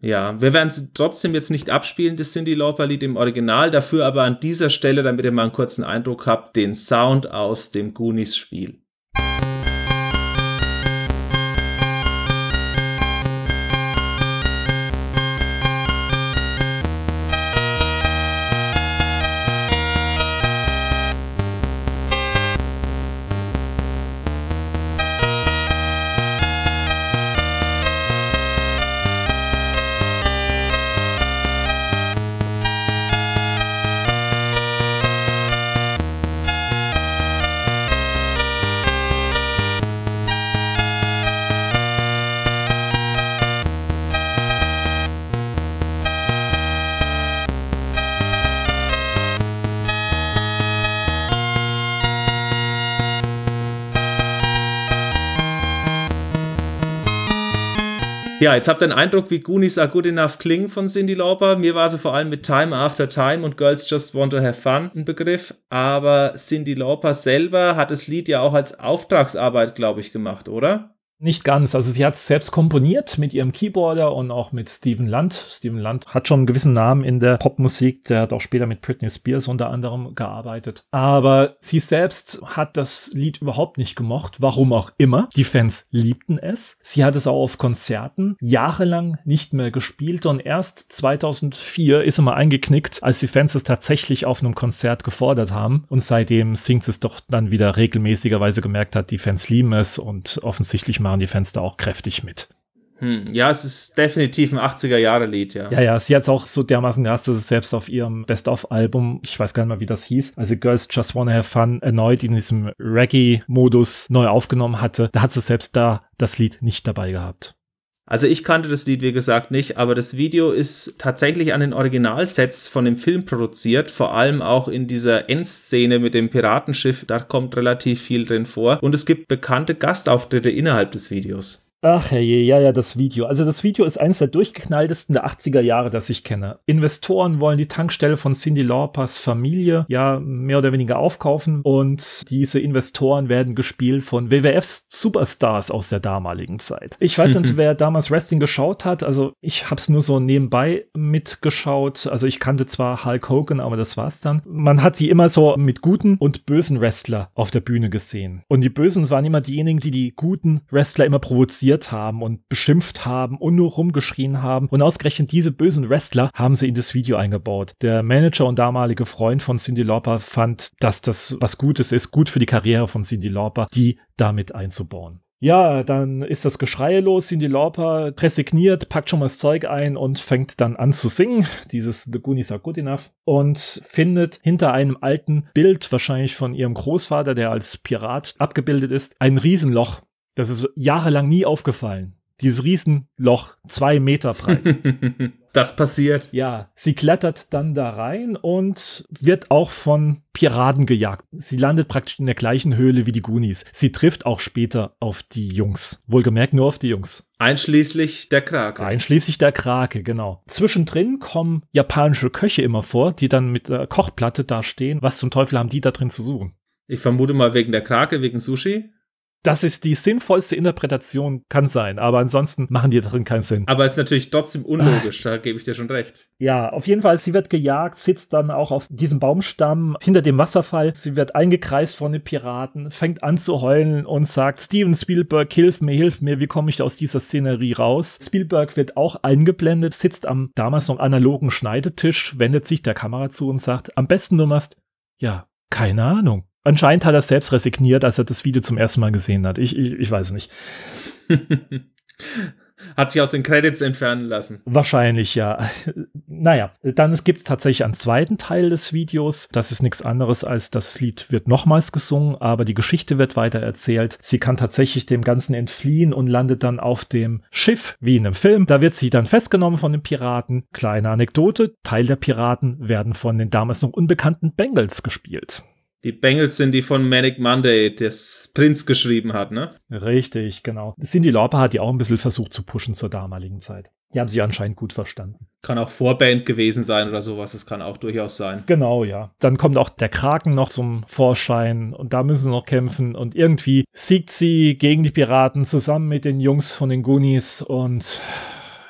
Ja, wir werden es trotzdem jetzt nicht abspielen, das Cindy Lauper-Lied im Original, dafür aber an dieser Stelle, damit ihr mal einen kurzen Eindruck habt, den Sound aus dem Goonies-Spiel. Ja, jetzt habt ihr einen Eindruck, wie Goonies Are Good Enough klingen von Cindy Lauper. Mir war sie vor allem mit Time After Time und Girls Just Want to Have Fun ein Begriff. Aber Cindy Lauper selber hat das Lied ja auch als Auftragsarbeit, glaube ich, gemacht, oder?
Nicht ganz. Also sie hat es selbst komponiert mit ihrem Keyboarder und auch mit Steven Lunt. Steven Lunt hat schon einen gewissen Namen in der Popmusik. Der hat auch später mit Britney Spears unter anderem gearbeitet. Aber sie selbst hat das Lied überhaupt nicht gemocht. Warum auch immer. Die Fans liebten es. Sie hat es auch auf Konzerten jahrelang nicht mehr gespielt und erst 2004 ist sie mal eingeknickt, als die Fans es tatsächlich auf einem Konzert gefordert haben. Und seitdem singt sie es doch dann wieder regelmäßigerweise gemerkt hat, die Fans lieben es und offensichtlich machen die Fenster auch kräftig mit.
Hm, ja, es ist definitiv ein 80er-Jahre-Lied, ja.
Ja, ja, sie hat es auch so dermaßen gehasst, dass es selbst auf ihrem Best-of-Album, ich weiß gar nicht mal, wie das hieß, also Girls Just Wanna Have Fun erneut in diesem Reggae-Modus neu aufgenommen hatte. Da hat sie selbst da das Lied nicht dabei gehabt.
Also ich kannte das Lied, wie gesagt, nicht, aber das Video ist tatsächlich an den Originalsets von dem Film produziert, vor allem auch in dieser Endszene mit dem Piratenschiff, da kommt relativ viel drin vor und es gibt bekannte Gastauftritte innerhalb des Videos.
Ach herrje, ja, ja, das Video. Also das Video ist eines der durchgeknalltesten der 80er Jahre, das ich kenne. Investoren wollen die Tankstelle von Cindy Laupers Familie ja mehr oder weniger aufkaufen und diese Investoren werden gespielt von WWFs Superstars aus der damaligen Zeit. Ich weiß nicht, wer damals Wrestling geschaut hat, also ich hab's nur so nebenbei mitgeschaut. Also ich kannte zwar Hulk Hogan, aber das war's dann. Man hat sie immer so mit guten und bösen Wrestler auf der Bühne gesehen. Und die Bösen waren immer diejenigen, die die guten Wrestler immer provozieren kritisiert haben und beschimpft haben und nur rumgeschrien haben. Und ausgerechnet diese bösen Wrestler haben sie in das Video eingebaut. Der Manager und damalige Freund von Cindy Lauper fand, dass das was Gutes ist, gut für die Karriere von Cindy Lauper, die damit einzubauen. Ja, dann ist das Geschrei los, Cindy Lauper resigniert, packt schon mal das Zeug ein und fängt dann an zu singen, dieses The Goonies are good enough, und findet hinter einem alten Bild, wahrscheinlich von ihrem Großvater, der als Pirat abgebildet ist, ein Riesenloch. Das ist jahrelang nie aufgefallen. Dieses Riesenloch, zwei Meter breit.
das passiert.
Ja, sie klettert dann da rein und wird auch von Piraten gejagt. Sie landet praktisch in der gleichen Höhle wie die Goonies. Sie trifft auch später auf die Jungs. Wohlgemerkt nur auf die Jungs.
Einschließlich der Krake.
Einschließlich der Krake, genau. Zwischendrin kommen japanische Köche immer vor, die dann mit der Kochplatte da stehen. Was zum Teufel haben die da drin zu suchen?
Ich vermute mal wegen der Krake, wegen Sushi
das ist die sinnvollste Interpretation, kann sein, aber ansonsten machen die darin keinen Sinn.
Aber es ist natürlich trotzdem unlogisch, da gebe ich dir schon recht.
Ja, auf jeden Fall, sie wird gejagt, sitzt dann auch auf diesem Baumstamm hinter dem Wasserfall. Sie wird eingekreist von den Piraten, fängt an zu heulen und sagt, Steven Spielberg, hilf mir, hilf mir, wie komme ich aus dieser Szenerie raus? Spielberg wird auch eingeblendet, sitzt am damals noch analogen Schneidetisch, wendet sich der Kamera zu und sagt, am besten du machst, ja, keine Ahnung. Anscheinend hat er selbst resigniert, als er das Video zum ersten Mal gesehen hat. Ich, ich, ich weiß nicht.
hat sich aus den Credits entfernen lassen.
Wahrscheinlich, ja. Naja, dann gibt es tatsächlich einen zweiten Teil des Videos. Das ist nichts anderes als das Lied wird nochmals gesungen, aber die Geschichte wird weiter erzählt. Sie kann tatsächlich dem Ganzen entfliehen und landet dann auf dem Schiff, wie in einem Film. Da wird sie dann festgenommen von den Piraten. Kleine Anekdote, Teil der Piraten werden von den damals noch unbekannten Bengals gespielt.
Die Bengals sind die von Manic Monday, das Prinz geschrieben hat, ne?
Richtig, genau. Cindy Lauper hat die auch ein bisschen versucht zu pushen zur damaligen Zeit. Die haben sie anscheinend gut verstanden.
Kann auch Vorband gewesen sein oder sowas, das kann auch durchaus sein.
Genau, ja. Dann kommt auch der Kraken noch zum Vorschein und da müssen sie noch kämpfen und irgendwie siegt sie gegen die Piraten zusammen mit den Jungs von den Goonies und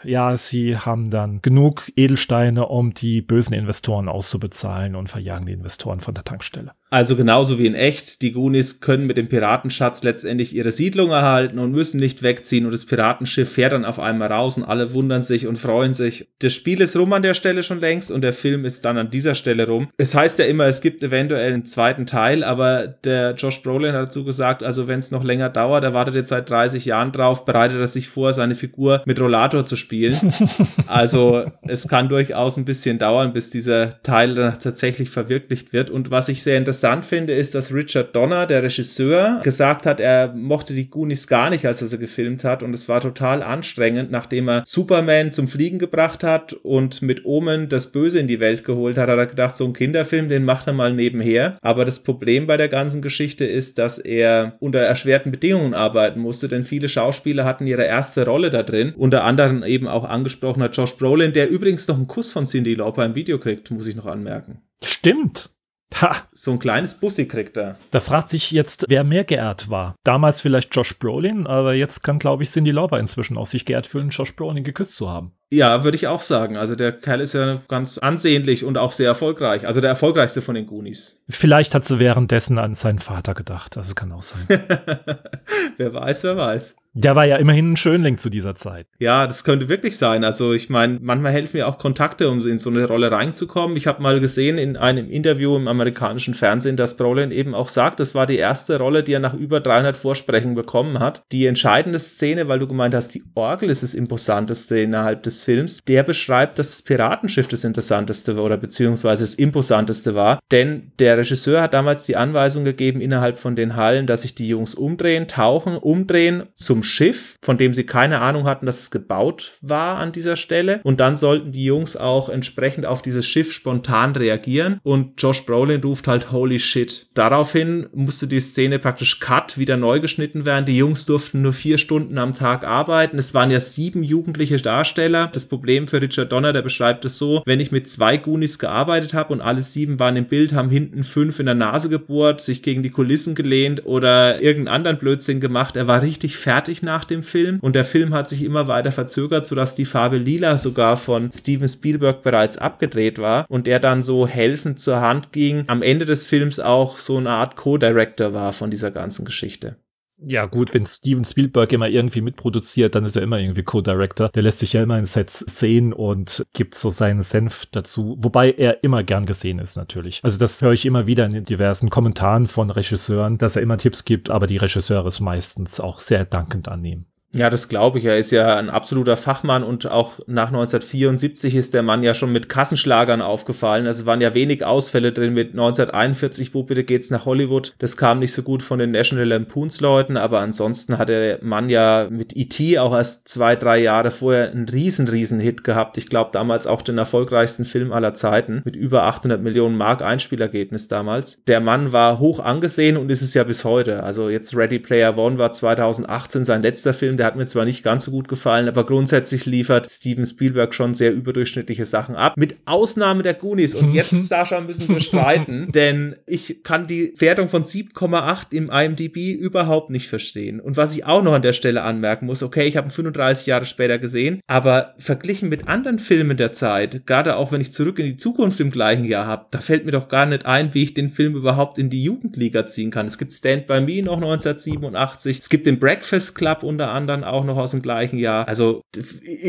ja, sie haben dann genug Edelsteine, um die bösen Investoren auszubezahlen und verjagen die Investoren von der Tankstelle.
Also genauso wie in echt, die Goonies können mit dem Piratenschatz letztendlich ihre Siedlung erhalten und müssen nicht wegziehen und das Piratenschiff fährt dann auf einmal raus und alle wundern sich und freuen sich. Das Spiel ist rum an der Stelle schon längst und der Film ist dann an dieser Stelle rum. Es heißt ja immer, es gibt eventuell einen zweiten Teil, aber der Josh Brolin hat dazu gesagt, also wenn es noch länger dauert, er wartet jetzt seit 30 Jahren drauf, bereitet er sich vor, seine Figur mit Rollator zu spielen. also es kann durchaus ein bisschen dauern, bis dieser Teil dann tatsächlich verwirklicht wird und was ich sehr interessant interessant finde, ist, dass Richard Donner, der Regisseur, gesagt hat, er mochte die Goonies gar nicht, als er sie gefilmt hat. Und es war total anstrengend, nachdem er Superman zum Fliegen gebracht hat und mit Omen das Böse in die Welt geholt hat, hat er gedacht, so ein Kinderfilm, den macht er mal nebenher. Aber das Problem bei der ganzen Geschichte ist, dass er unter erschwerten Bedingungen arbeiten musste, denn viele Schauspieler hatten ihre erste Rolle da drin. Unter anderem eben auch angesprochener Josh Brolin, der übrigens noch einen Kuss von Cindy Lauper im Video kriegt, muss ich noch anmerken.
Stimmt.
Ha. So ein kleines Bussi kriegt er.
Da fragt sich jetzt, wer mehr geehrt war. Damals vielleicht Josh Brolin, aber jetzt kann, glaube ich, Cindy Lauper inzwischen auch sich geehrt fühlen, Josh Brolin geküsst zu haben.
Ja, würde ich auch sagen. Also der Kerl ist ja ganz ansehnlich und auch sehr erfolgreich. Also der erfolgreichste von den Goonies.
Vielleicht hat sie währenddessen an seinen Vater gedacht. Das kann auch sein.
wer weiß, wer weiß.
Der war ja immerhin ein Schönling zu dieser Zeit.
Ja, das könnte wirklich sein. Also ich meine, manchmal helfen mir auch Kontakte, um in so eine Rolle reinzukommen. Ich habe mal gesehen in einem Interview im amerikanischen Fernsehen, dass Brolin eben auch sagt, das war die erste Rolle, die er nach über 300 Vorsprechen bekommen hat. Die entscheidende Szene, weil du gemeint hast, die Orgel ist das Imposanteste innerhalb des Films, der beschreibt, dass das Piratenschiff das Interessanteste oder beziehungsweise das Imposanteste war. Denn der Regisseur hat damals die Anweisung gegeben innerhalb von den Hallen, dass sich die Jungs umdrehen, tauchen, umdrehen zum Schiff, von dem sie keine Ahnung hatten, dass es gebaut war an dieser Stelle. Und dann sollten die Jungs auch entsprechend auf dieses Schiff spontan reagieren. Und Josh Brolin ruft halt Holy shit. Daraufhin musste die Szene praktisch cut, wieder neu geschnitten werden. Die Jungs durften nur vier Stunden am Tag arbeiten. Es waren ja sieben jugendliche Darsteller. Das Problem für Richard Donner, der beschreibt es so, wenn ich mit zwei Goonies gearbeitet habe und alle sieben waren im Bild, haben hinten fünf in der Nase gebohrt, sich gegen die Kulissen gelehnt oder irgendeinen anderen Blödsinn gemacht. Er war richtig fertig fertig nach dem Film und der Film hat sich immer weiter verzögert, sodass die Farbe Lila sogar von Steven Spielberg bereits abgedreht war und er dann so helfend zur Hand ging, am Ende des Films auch so eine Art Co-Director war von dieser ganzen Geschichte.
Ja, gut, wenn Steven Spielberg immer irgendwie mitproduziert, dann ist er immer irgendwie Co-Director. Der lässt sich ja immer in Sets sehen und gibt so seinen Senf dazu, wobei er immer gern gesehen ist, natürlich. Also das höre ich immer wieder in diversen Kommentaren von Regisseuren, dass er immer Tipps gibt, aber die Regisseure es meistens auch sehr dankend annehmen.
Ja, das glaube ich. Er ist ja ein absoluter Fachmann und auch nach 1974 ist der Mann ja schon mit Kassenschlagern aufgefallen. Also es waren ja wenig Ausfälle drin mit 1941, wo bitte geht's nach Hollywood. Das kam nicht so gut von den National Lampoons Leuten, aber ansonsten hat der Mann ja mit E.T. auch erst zwei, drei Jahre vorher einen riesen, riesen Hit gehabt. Ich glaube damals auch den erfolgreichsten Film aller Zeiten mit über 800 Millionen Mark Einspielergebnis damals. Der Mann war hoch angesehen und ist es ja bis heute. Also jetzt Ready Player One war 2018 sein letzter Film, der der hat mir zwar nicht ganz so gut gefallen, aber grundsätzlich liefert Steven Spielberg schon sehr überdurchschnittliche Sachen ab. Mit Ausnahme der Goonies. Und jetzt, Sascha, müssen wir streiten, denn ich kann die Wertung von 7,8 im IMDb überhaupt nicht verstehen. Und was ich auch noch an der Stelle anmerken muss, okay, ich habe ihn 35 Jahre später gesehen, aber verglichen mit anderen Filmen der Zeit, gerade auch wenn ich zurück in die Zukunft im gleichen Jahr habe, da fällt mir doch gar nicht ein, wie ich den Film überhaupt in die Jugendliga ziehen kann. Es gibt Stand By Me noch 1987, es gibt den Breakfast Club unter anderem dann auch noch aus dem gleichen Jahr. Also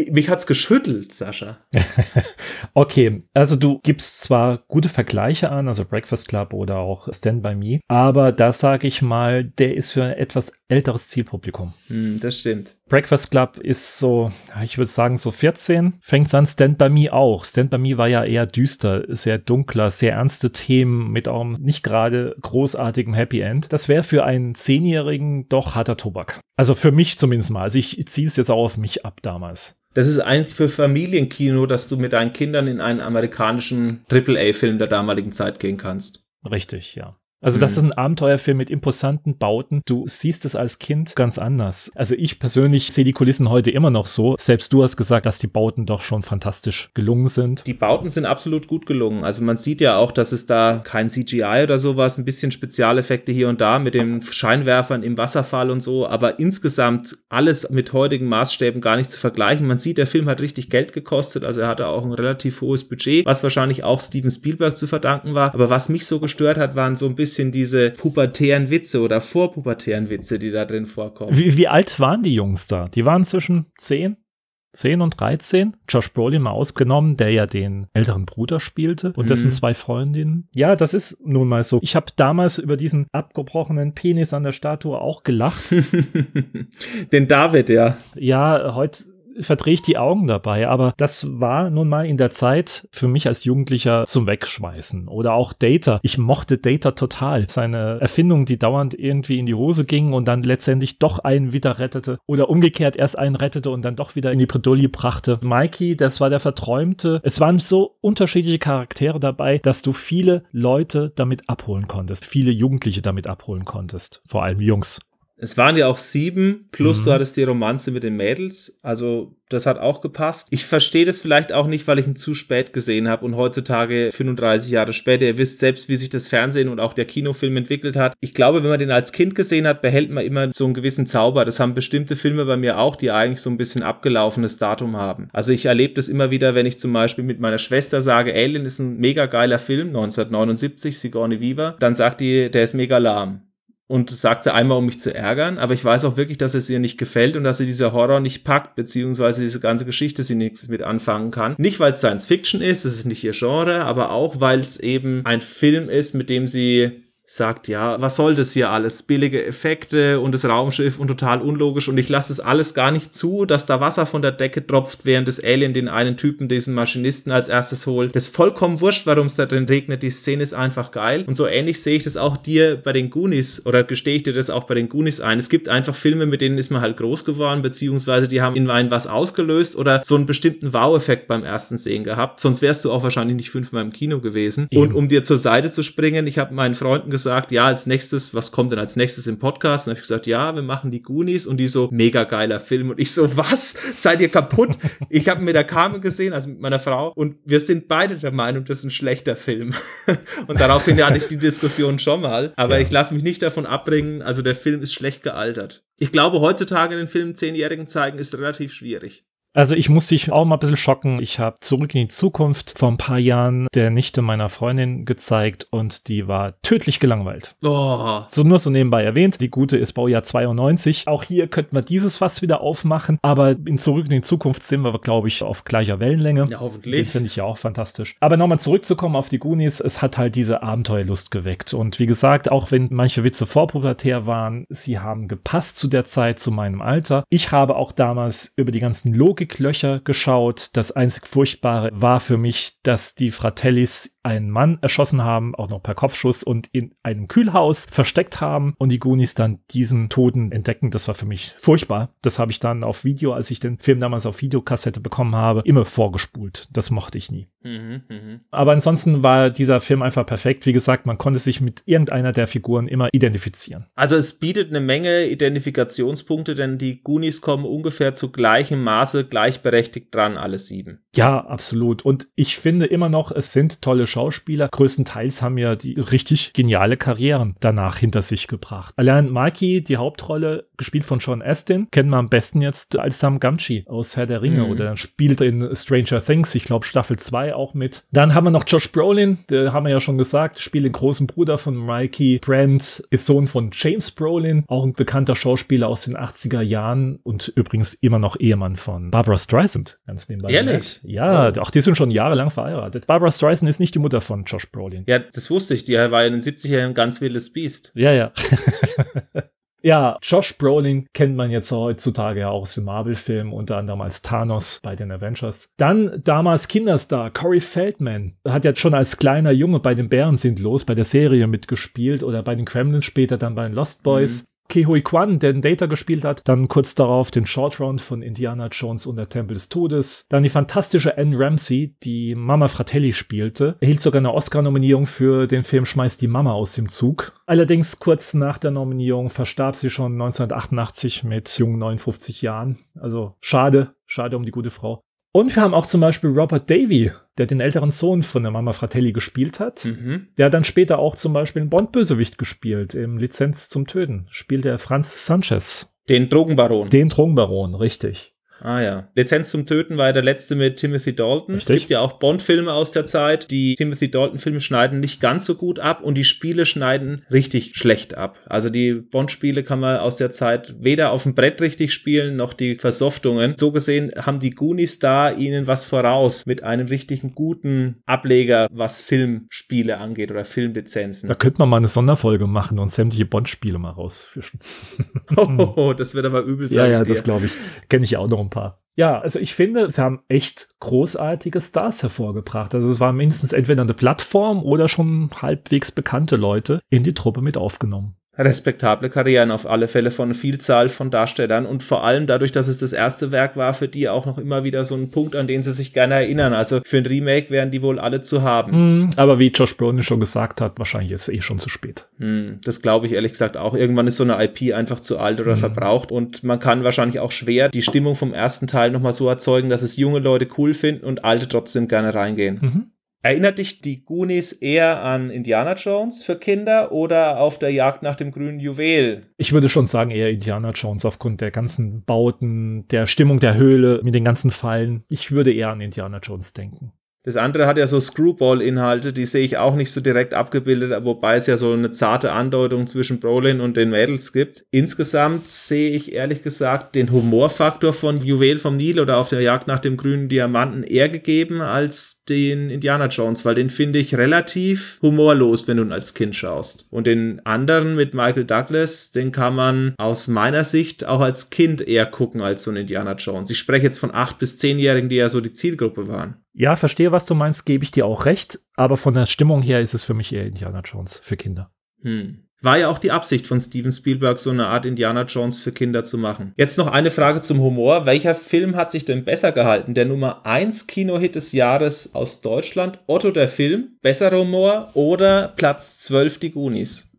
mich hat's geschüttelt, Sascha.
okay, also du gibst zwar gute Vergleiche an, also Breakfast Club oder auch Stand By Me, aber da sage ich mal, der ist für ein etwas älteres Zielpublikum.
Hm, das stimmt.
Breakfast Club ist so, ich würde sagen, so 14. Fängt an Stand By Me auch. Stand By Me war ja eher düster, sehr dunkler, sehr ernste Themen mit auch nicht gerade großartigem Happy End. Das wäre für einen Zehnjährigen doch harter Tobak. Also für mich zumindest mal. Also ich ziehe es jetzt auch auf mich ab damals.
Das ist eigentlich für Familienkino, dass du mit deinen Kindern in einen amerikanischen AAA-Film der damaligen Zeit gehen kannst.
Richtig, ja. Also das mhm. ist ein Abenteuerfilm mit imposanten Bauten. Du siehst es als Kind ganz anders. Also ich persönlich sehe die Kulissen heute immer noch so. Selbst du hast gesagt, dass die Bauten doch schon fantastisch gelungen sind.
Die Bauten sind absolut gut gelungen. Also man sieht ja auch, dass es da kein CGI oder sowas, ein bisschen Spezialeffekte hier und da mit den Scheinwerfern im Wasserfall und so, aber insgesamt alles mit heutigen Maßstäben gar nicht zu vergleichen. Man sieht, der Film hat richtig Geld gekostet, also er hatte auch ein relativ hohes Budget, was wahrscheinlich auch Steven Spielberg zu verdanken war. Aber was mich so gestört hat, waren so ein bisschen bisschen diese pubertären Witze oder vorpubertären Witze, die da drin vorkommen.
Wie, wie alt waren die Jungs da? Die waren zwischen 10, 10 und 13. Josh Brolin mal ausgenommen, der ja den älteren Bruder spielte und dessen mhm. zwei Freundinnen. Ja, das ist nun mal so. Ich habe damals über diesen abgebrochenen Penis an der Statue auch gelacht.
den David, ja.
Ja, heute verdrehe ich die Augen dabei, aber das war nun mal in der Zeit für mich als Jugendlicher zum Wegschmeißen. Oder auch Data. Ich mochte Data total. Seine Erfindung, die dauernd irgendwie in die Hose ging und dann letztendlich doch einen wieder rettete. Oder umgekehrt erst einen rettete und dann doch wieder in die Bredouille brachte. Mikey, das war der Verträumte. Es waren so unterschiedliche Charaktere dabei, dass du viele Leute damit abholen konntest. Viele Jugendliche damit abholen konntest. Vor allem Jungs.
Es waren ja auch sieben, plus mhm. du hattest die Romanze mit den Mädels. Also das hat auch gepasst. Ich verstehe das vielleicht auch nicht, weil ich ihn zu spät gesehen habe und heutzutage 35 Jahre später, ihr wisst selbst, wie sich das Fernsehen und auch der Kinofilm entwickelt hat. Ich glaube, wenn man den als Kind gesehen hat, behält man immer so einen gewissen Zauber. Das haben bestimmte Filme bei mir auch, die eigentlich so ein bisschen abgelaufenes Datum haben. Also ich erlebe das immer wieder, wenn ich zum Beispiel mit meiner Schwester sage, Alien ist ein mega geiler Film, 1979, Sigourney Weaver, dann sagt die, der ist mega lahm und sagt sie einmal, um mich zu ärgern, aber ich weiß auch wirklich, dass es ihr nicht gefällt und dass sie dieser Horror nicht packt, beziehungsweise diese ganze Geschichte sie nichts mit anfangen kann. Nicht, weil es Science Fiction ist, das ist nicht ihr Genre, aber auch, weil es eben ein Film ist, mit dem sie sagt, ja, was soll das hier alles? Billige Effekte und das Raumschiff und total unlogisch und ich lasse es alles gar nicht zu, dass da Wasser von der Decke tropft, während das Alien den einen Typen, diesen Maschinisten als erstes holt. Das ist vollkommen wurscht, warum es da drin regnet. Die Szene ist einfach geil. Und so ähnlich sehe ich das auch dir bei den Goonies oder gestehe ich dir das auch bei den Goonies ein. Es gibt einfach Filme, mit denen ist man halt groß geworden, beziehungsweise die haben in einen was ausgelöst oder so einen bestimmten Wow-Effekt beim ersten Sehen gehabt. Sonst wärst du auch wahrscheinlich nicht fünfmal im Kino gewesen. Eben. Und um dir zur Seite zu springen, ich habe meinen Freunden gesagt, ja, als nächstes, was kommt denn als nächstes im Podcast? Und habe ich gesagt, ja, wir machen die Goonies und die so, mega geiler Film. Und ich so, was? Seid ihr kaputt? ich habe mit der Carmen gesehen, also mit meiner Frau, und wir sind beide der Meinung, das ist ein schlechter Film. und daraufhin hatte ich die Diskussion schon mal. Aber ja. ich lasse mich nicht davon abbringen, also der Film ist schlecht gealtert. Ich glaube, heutzutage den Film Zehnjährigen zeigen ist relativ schwierig.
Also ich musste dich auch mal ein bisschen schocken. Ich habe zurück in die Zukunft vor ein paar Jahren der Nichte meiner Freundin gezeigt und die war tödlich gelangweilt. Oh. So nur so nebenbei erwähnt. Die gute ist Baujahr 92. Auch hier könnten wir dieses Fass wieder aufmachen, aber in Zurück in die Zukunft sind wir, glaube ich, auf gleicher Wellenlänge. Ja, hoffentlich. Den finde ich ja auch fantastisch. Aber nochmal zurückzukommen auf die Goonies, es hat halt diese Abenteuerlust geweckt. Und wie gesagt, auch wenn manche Witze vorpubertär waren, sie haben gepasst zu der Zeit, zu meinem Alter. Ich habe auch damals über die ganzen Logik Logiklöcher geschaut. Das einzig Furchtbare war für mich, dass die Fratellis einen Mann erschossen haben, auch noch per Kopfschuss und in einem Kühlhaus versteckt haben und die Goonies dann diesen Toten entdecken. Das war für mich furchtbar. Das habe ich dann auf Video, als ich den Film damals auf Videokassette bekommen habe, immer vorgespult. Das mochte ich nie. Mhm, mh. Aber ansonsten war dieser Film einfach perfekt. Wie gesagt, man konnte sich mit irgendeiner der Figuren immer identifizieren.
Also es bietet eine Menge Identifikationspunkte, denn die Goonies kommen ungefähr zu gleichem Maße gleichberechtigt dran, alle sieben.
Ja, absolut. Und ich finde immer noch, es sind tolle Schauspieler. Größtenteils haben ja die richtig geniale Karrieren danach hinter sich gebracht. Allein Mikey, die Hauptrolle, gespielt von Sean Astin, kennen wir am besten jetzt als Sam Gamgee aus Herr der Ringe mhm. oder spielt in Stranger Things, ich glaube Staffel 2 auch mit. Dann haben wir noch Josh Brolin, der haben wir ja schon gesagt, spielt den großen Bruder von Mikey. Brent ist Sohn von James Brolin, auch ein bekannter Schauspieler aus den 80er Jahren und übrigens immer noch Ehemann von Barbara Streisand, ganz nebenbei.
Ehrlich?
Ja, oh. auch die sind schon jahrelang verheiratet. Barbara Streisand ist nicht die Mutter von Josh Brolin.
Ja, das wusste ich. Die war in den 70er Jahren ganz wildes Biest.
Ja, ja. Ja, Josh Brolin kennt man jetzt heutzutage ja auch aus dem Marvel-Film, unter anderem als Thanos bei den Avengers. Dann damals Kinderstar Corey Feldman, hat jetzt schon als kleiner Junge bei den Bären sind los, bei der Serie mitgespielt oder bei den Kremlins später dann bei den Lost Boys. Mhm. Kehui Kwan, der den Data gespielt hat. Dann kurz darauf den Short Round von Indiana Jones und der Tempel des Todes. Dann die fantastische Anne Ramsey, die Mama Fratelli spielte. Erhielt sogar eine Oscar-Nominierung für den Film Schmeißt die Mama aus dem Zug. Allerdings kurz nach der Nominierung verstarb sie schon 1988 mit jungen 59 Jahren. Also schade, schade um die gute Frau. Und wir haben auch zum Beispiel Robert Davy, der den älteren Sohn von der Mama Fratelli gespielt hat. Mhm. Der hat dann später auch zum Beispiel einen Bond-Bösewicht gespielt. Im Lizenz zum Töten spielt er Franz Sanchez.
Den Drogenbaron.
Den Drogenbaron, richtig.
Ah ja. Lizenz zum Töten war ja der letzte mit Timothy Dalton. Richtig. Es gibt ja auch Bond-Filme aus der Zeit. Die Timothy Dalton-Filme schneiden nicht ganz so gut ab und die Spiele schneiden richtig schlecht ab. Also die Bond-Spiele kann man aus der Zeit weder auf dem Brett richtig spielen, noch die Versoftungen. So gesehen haben die Goonies da ihnen was voraus mit einem richtigen guten Ableger, was Filmspiele angeht oder Filmlizenzen.
Da könnte man mal eine Sonderfolge machen und sämtliche Bond-Spiele mal rausfischen.
oh, das wird aber übel sein.
Ja, ja, das glaube ich. Kenne ich auch noch ein paar. Ja, also ich finde, sie haben echt großartige Stars hervorgebracht. Also es war mindestens entweder eine Plattform oder schon halbwegs bekannte Leute in die Truppe mit aufgenommen.
Respektable Karrieren auf alle Fälle von einer Vielzahl von Darstellern und vor allem dadurch, dass es das erste Werk war, für die auch noch immer wieder so ein Punkt, an den sie sich gerne erinnern. Also für ein Remake wären die wohl alle zu haben.
Mm, aber wie Josh Brolin schon gesagt hat, wahrscheinlich ist es eh schon zu spät.
Mm, das glaube ich ehrlich gesagt auch. Irgendwann ist so eine IP einfach zu alt oder mm. verbraucht und man kann wahrscheinlich auch schwer die Stimmung vom ersten Teil nochmal so erzeugen, dass es junge Leute cool finden und alte trotzdem gerne reingehen. Mhm. Erinnert dich die Goonies eher an Indiana Jones für Kinder oder auf der Jagd nach dem grünen Juwel?
Ich würde schon sagen eher Indiana Jones aufgrund der ganzen Bauten, der Stimmung der Höhle mit den ganzen Fallen. Ich würde eher an Indiana Jones denken.
Das andere hat ja so Screwball-Inhalte, die sehe ich auch nicht so direkt abgebildet, wobei es ja so eine zarte Andeutung zwischen Brolin und den Mädels gibt. Insgesamt sehe ich ehrlich gesagt den Humorfaktor von Juwel vom Nil oder auf der Jagd nach dem grünen Diamanten eher gegeben als den Indiana Jones, weil den finde ich relativ humorlos, wenn du ihn als Kind schaust. Und den anderen mit Michael Douglas, den kann man aus meiner Sicht auch als Kind eher gucken als so ein Indiana Jones. Ich spreche jetzt von 8- bis 10-Jährigen, die ja so die Zielgruppe waren.
Ja, verstehe, was du meinst, gebe ich dir auch recht. Aber von der Stimmung her ist es für mich eher Indiana Jones für Kinder.
Hm. War ja auch die Absicht von Steven Spielberg, so eine Art Indiana Jones für Kinder zu machen. Jetzt noch eine Frage zum Humor. Welcher Film hat sich denn besser gehalten? Der Nummer 1 Kinohit des Jahres aus Deutschland, Otto der Film, besserer Humor oder Platz 12 die Goonies?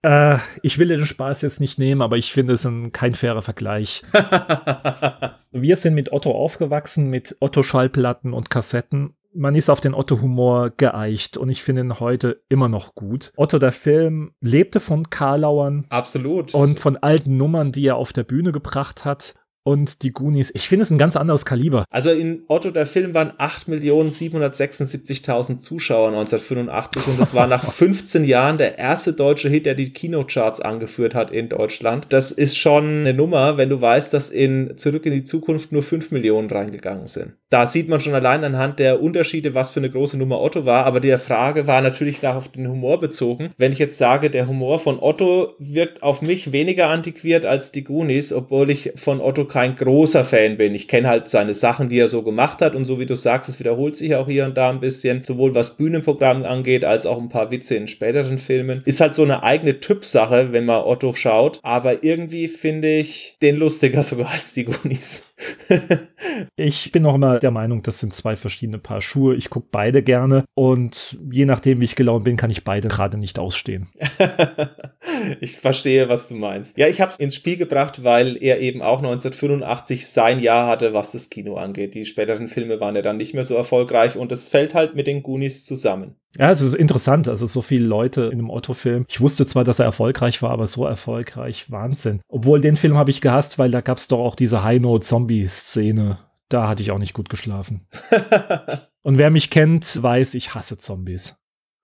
Äh, ich will den Spaß jetzt nicht nehmen, aber ich finde es ein, kein fairer Vergleich. Wir sind mit Otto aufgewachsen, mit Otto-Schallplatten und Kassetten. Man ist auf den Otto-Humor geeicht und ich finde ihn heute immer noch gut. Otto, der Film, lebte von Karlauern.
Absolut.
Und von alten Nummern, die er auf der Bühne gebracht hat und die Goonies. Ich finde es ein ganz anderes Kaliber.
Also in Otto der Film waren 8.776.000 Zuschauer 1985 und das war nach 15 Jahren der erste deutsche Hit, der die Kinocharts angeführt hat in Deutschland. Das ist schon eine Nummer, wenn du weißt, dass in Zurück in die Zukunft nur 5 Millionen reingegangen sind. Da sieht man schon allein anhand der Unterschiede, was für eine große Nummer Otto war, aber die Frage war natürlich nach auf den Humor bezogen. Wenn ich jetzt sage, der Humor von Otto wirkt auf mich weniger antiquiert als die Goonies, obwohl ich von Otto kein großer Fan bin. Ich kenne halt seine Sachen, die er so gemacht hat und so wie du sagst, es wiederholt sich auch hier und da ein bisschen, sowohl was Bühnenprogramm angeht, als auch ein paar Witze in späteren Filmen. Ist halt so eine eigene Typsache, wenn man Otto schaut, aber irgendwie finde ich den lustiger sogar als die Goonies.
ich bin noch immer der Meinung, das sind zwei verschiedene Paar Schuhe. Ich gucke beide gerne und je nachdem, wie ich gelaunt bin, kann ich beide gerade nicht ausstehen.
ich verstehe, was du meinst. Ja, ich habe es ins Spiel gebracht, weil er eben auch 1985 sein Jahr hatte, was das Kino angeht. Die späteren Filme waren ja dann nicht mehr so erfolgreich und es fällt halt mit den Goonies zusammen.
Ja, es ist interessant. Also so viele Leute in einem Otto-Film. Ich wusste zwar, dass er erfolgreich war, aber so erfolgreich Wahnsinn. Obwohl den Film habe ich gehasst, weil da gab es doch auch diese High-Note-Zombie-Szene. Da hatte ich auch nicht gut geschlafen. Und wer mich kennt, weiß, ich hasse Zombies.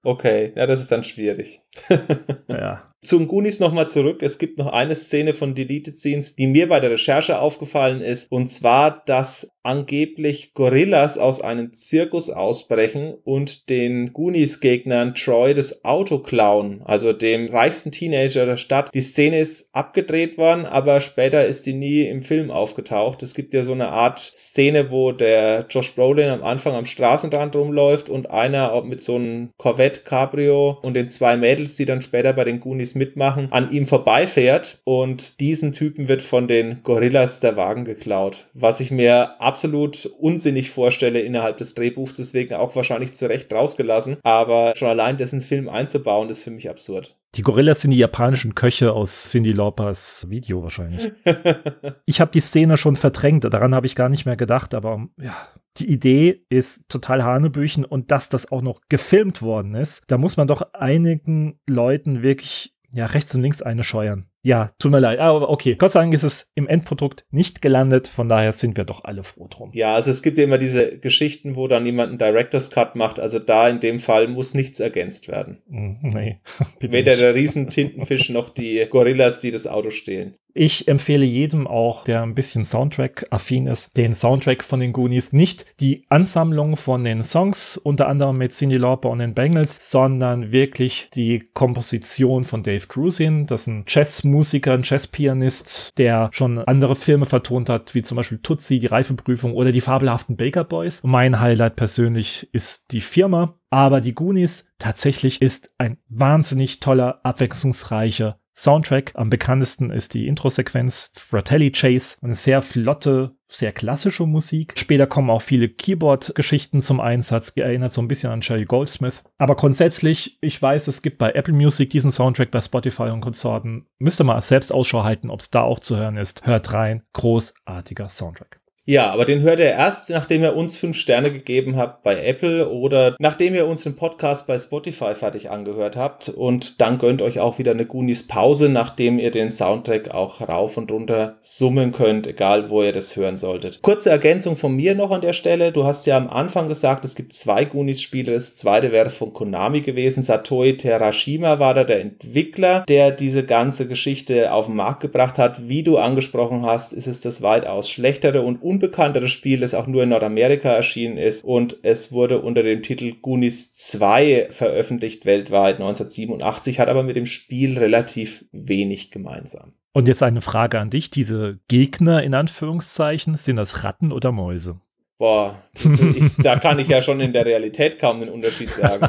Okay, ja, das ist dann schwierig.
ja.
Zum Goonies nochmal zurück. Es gibt noch eine Szene von Deleted Scenes, die mir bei der Recherche aufgefallen ist. Und zwar, dass angeblich Gorillas aus einem Zirkus ausbrechen und den Goonies-Gegnern Troy das Auto klauen, also dem reichsten Teenager der Stadt. Die Szene ist abgedreht worden, aber später ist die nie im Film aufgetaucht. Es gibt ja so eine Art Szene, wo der Josh Brolin am Anfang am Straßenrand rumläuft und einer mit so einem Corvette Cabrio und den zwei Mädels, die dann später bei den Goonies mitmachen, an ihm vorbeifährt und diesen Typen wird von den Gorillas der Wagen geklaut, was ich mir absolut unsinnig vorstelle innerhalb des Drehbuchs, deswegen auch wahrscheinlich zu Recht rausgelassen. Aber schon allein dessen Film einzubauen, ist für mich absurd.
Die Gorillas sind die japanischen Köche aus Cindy Laupers Video wahrscheinlich. ich habe die Szene schon verdrängt, daran habe ich gar nicht mehr gedacht, aber ja, die Idee ist total Hanebüchen und dass das auch noch gefilmt worden ist, da muss man doch einigen Leuten wirklich ja rechts und links eine scheuern. Ja, tut mir leid. Aber okay, Gott sei Dank ist es im Endprodukt nicht gelandet. Von daher sind wir doch alle froh drum.
Ja, also es gibt ja immer diese Geschichten, wo dann jemand einen Director's Cut macht. Also da in dem Fall muss nichts ergänzt werden.
Mm, nee.
Weder der riesen Tintenfisch noch die Gorillas, die das Auto stehlen.
Ich empfehle jedem auch, der ein bisschen Soundtrack-affin ist, den Soundtrack von den Goonies. Nicht die Ansammlung von den Songs, unter anderem mit Cindy Lauper und den Bengals, sondern wirklich die Komposition von Dave Cruisin. Das ist ein Jazzmusiker, ein Jazzpianist, der schon andere Filme vertont hat, wie zum Beispiel Tutsi, die Reifenprüfung oder die fabelhaften Baker Boys. Mein Highlight persönlich ist die Firma, Aber die Goonies tatsächlich ist ein wahnsinnig toller, abwechslungsreicher Soundtrack. Am bekanntesten ist die Intro-Sequenz Fratelli Chase, eine sehr flotte, sehr klassische Musik. Später kommen auch viele Keyboard-Geschichten zum Einsatz, erinnert so ein bisschen an Jerry Goldsmith. Aber grundsätzlich, ich weiß, es gibt bei Apple Music diesen Soundtrack, bei Spotify und Konsorten. Müsst ihr mal selbst Ausschau halten, ob es da auch zu hören ist. Hört rein, großartiger Soundtrack.
Ja, aber den hört er erst, nachdem er uns fünf Sterne gegeben hat bei Apple oder nachdem ihr uns den Podcast bei Spotify fertig angehört habt. Und dann gönnt euch auch wieder eine Goonies Pause, nachdem ihr den Soundtrack auch rauf und runter summen könnt, egal wo ihr das hören solltet. Kurze Ergänzung von mir noch an der Stelle. Du hast ja am Anfang gesagt, es gibt zwei Goonies-Spiele. Das zweite wäre von Konami gewesen. Satoshi Terashima war da der Entwickler, der diese ganze Geschichte auf den Markt gebracht hat. Wie du angesprochen hast, ist es das weitaus schlechtere und unbekannteres Spiel, das auch nur in Nordamerika erschienen ist und es wurde unter dem Titel Goonies 2 veröffentlicht weltweit 1987, hat aber mit dem Spiel relativ wenig gemeinsam.
Und jetzt eine Frage an dich. Diese Gegner in Anführungszeichen, sind das Ratten oder Mäuse?
Boah, ich, da kann ich ja schon in der Realität kaum den Unterschied sagen.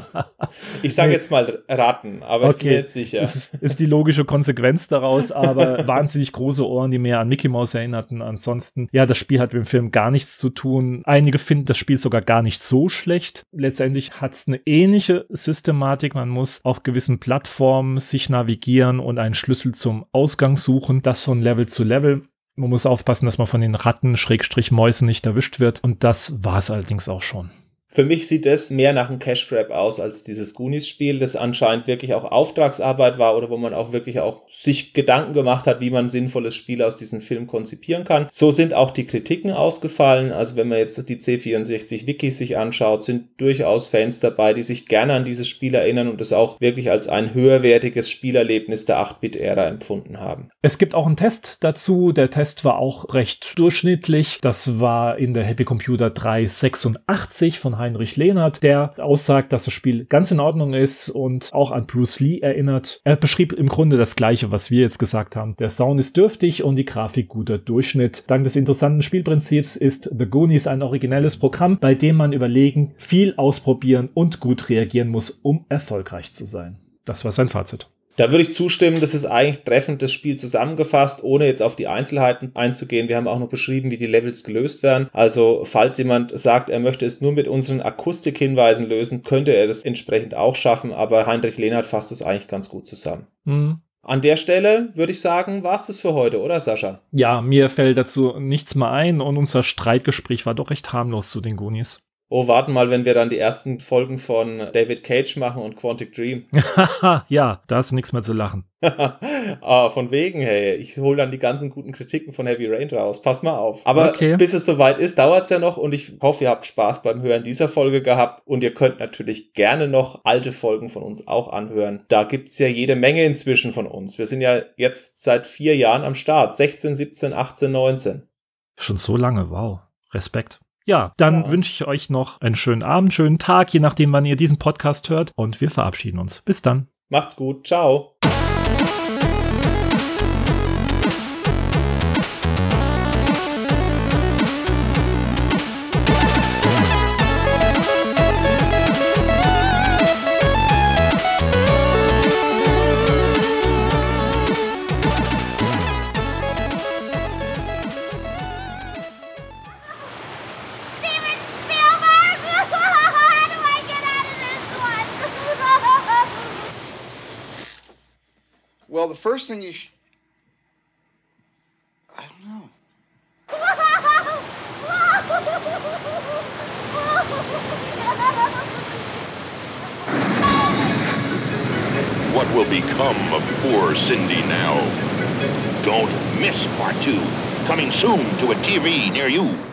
Ich sage jetzt mal Ratten, aber okay. ich bin jetzt sicher.
Ist, ist die logische Konsequenz daraus, aber wahnsinnig große Ohren, die mehr an Mickey Mouse erinnerten. Ansonsten, ja, das Spiel hat mit dem Film gar nichts zu tun. Einige finden das Spiel sogar gar nicht so schlecht. Letztendlich hat es eine ähnliche Systematik. Man muss auf gewissen Plattformen sich navigieren und einen Schlüssel zum Ausgang suchen. Das von Level zu Level. Man muss aufpassen, dass man von den Ratten, Schrägstrich Mäusen nicht erwischt wird. Und das war es allerdings auch schon.
Für mich sieht das mehr nach einem Cash Grab aus als dieses Goonies-Spiel, das anscheinend wirklich auch Auftragsarbeit war oder wo man auch wirklich auch sich Gedanken gemacht hat, wie man sinnvolles Spiel aus diesem Film konzipieren kann. So sind auch die Kritiken ausgefallen. Also wenn man jetzt die C64-Wikis sich anschaut, sind durchaus Fans dabei, die sich gerne an dieses Spiel erinnern und es auch wirklich als ein höherwertiges Spielerlebnis der 8-Bit-Ära empfunden haben.
Es gibt auch einen Test dazu. Der Test war auch recht durchschnittlich. Das war in der Happy Computer 386 von Heinrich Lehnert, der aussagt, dass das Spiel ganz in Ordnung ist und auch an Bruce Lee erinnert. Er beschrieb im Grunde das Gleiche, was wir jetzt gesagt haben. Der Sound ist dürftig und die Grafik guter Durchschnitt. Dank des interessanten Spielprinzips ist The Goonies ein originelles Programm, bei dem man überlegen, viel ausprobieren und gut reagieren muss, um erfolgreich zu sein. Das war sein Fazit.
Da würde ich zustimmen, das ist eigentlich treffend das Spiel zusammengefasst, ohne jetzt auf die Einzelheiten einzugehen. Wir haben auch noch beschrieben, wie die Levels gelöst werden. Also, falls jemand sagt, er möchte es nur mit unseren Akustikhinweisen lösen, könnte er das entsprechend auch schaffen, aber Heinrich Lehnert fasst es eigentlich ganz gut zusammen. Mhm. An der Stelle würde ich sagen, war es das für heute, oder Sascha?
Ja, mir fällt dazu nichts mehr ein und unser Streitgespräch war doch recht harmlos zu den Goonies
oh, warten mal, wenn wir dann die ersten Folgen von David Cage machen und Quantic Dream.
ja, da ist nichts mehr zu lachen.
ah, von wegen, hey, ich hole dann die ganzen guten Kritiken von Heavy Rain raus. Pass mal auf. Aber okay. bis es soweit ist, dauert es ja noch und ich hoffe, ihr habt Spaß beim Hören dieser Folge gehabt und ihr könnt natürlich gerne noch alte Folgen von uns auch anhören. Da gibt es ja jede Menge inzwischen von uns. Wir sind ja jetzt seit vier Jahren am Start. 16, 17, 18, 19.
Schon so lange, wow. Respekt. Ja, dann ja. wünsche ich euch noch einen schönen Abend, schönen Tag, je nachdem, wann ihr diesen Podcast hört. Und wir verabschieden uns. Bis dann.
Macht's gut. Ciao.
First thing you sh- I don't know.
What will become of poor Cindy now? Don't miss part two. Coming soon to a TV near you.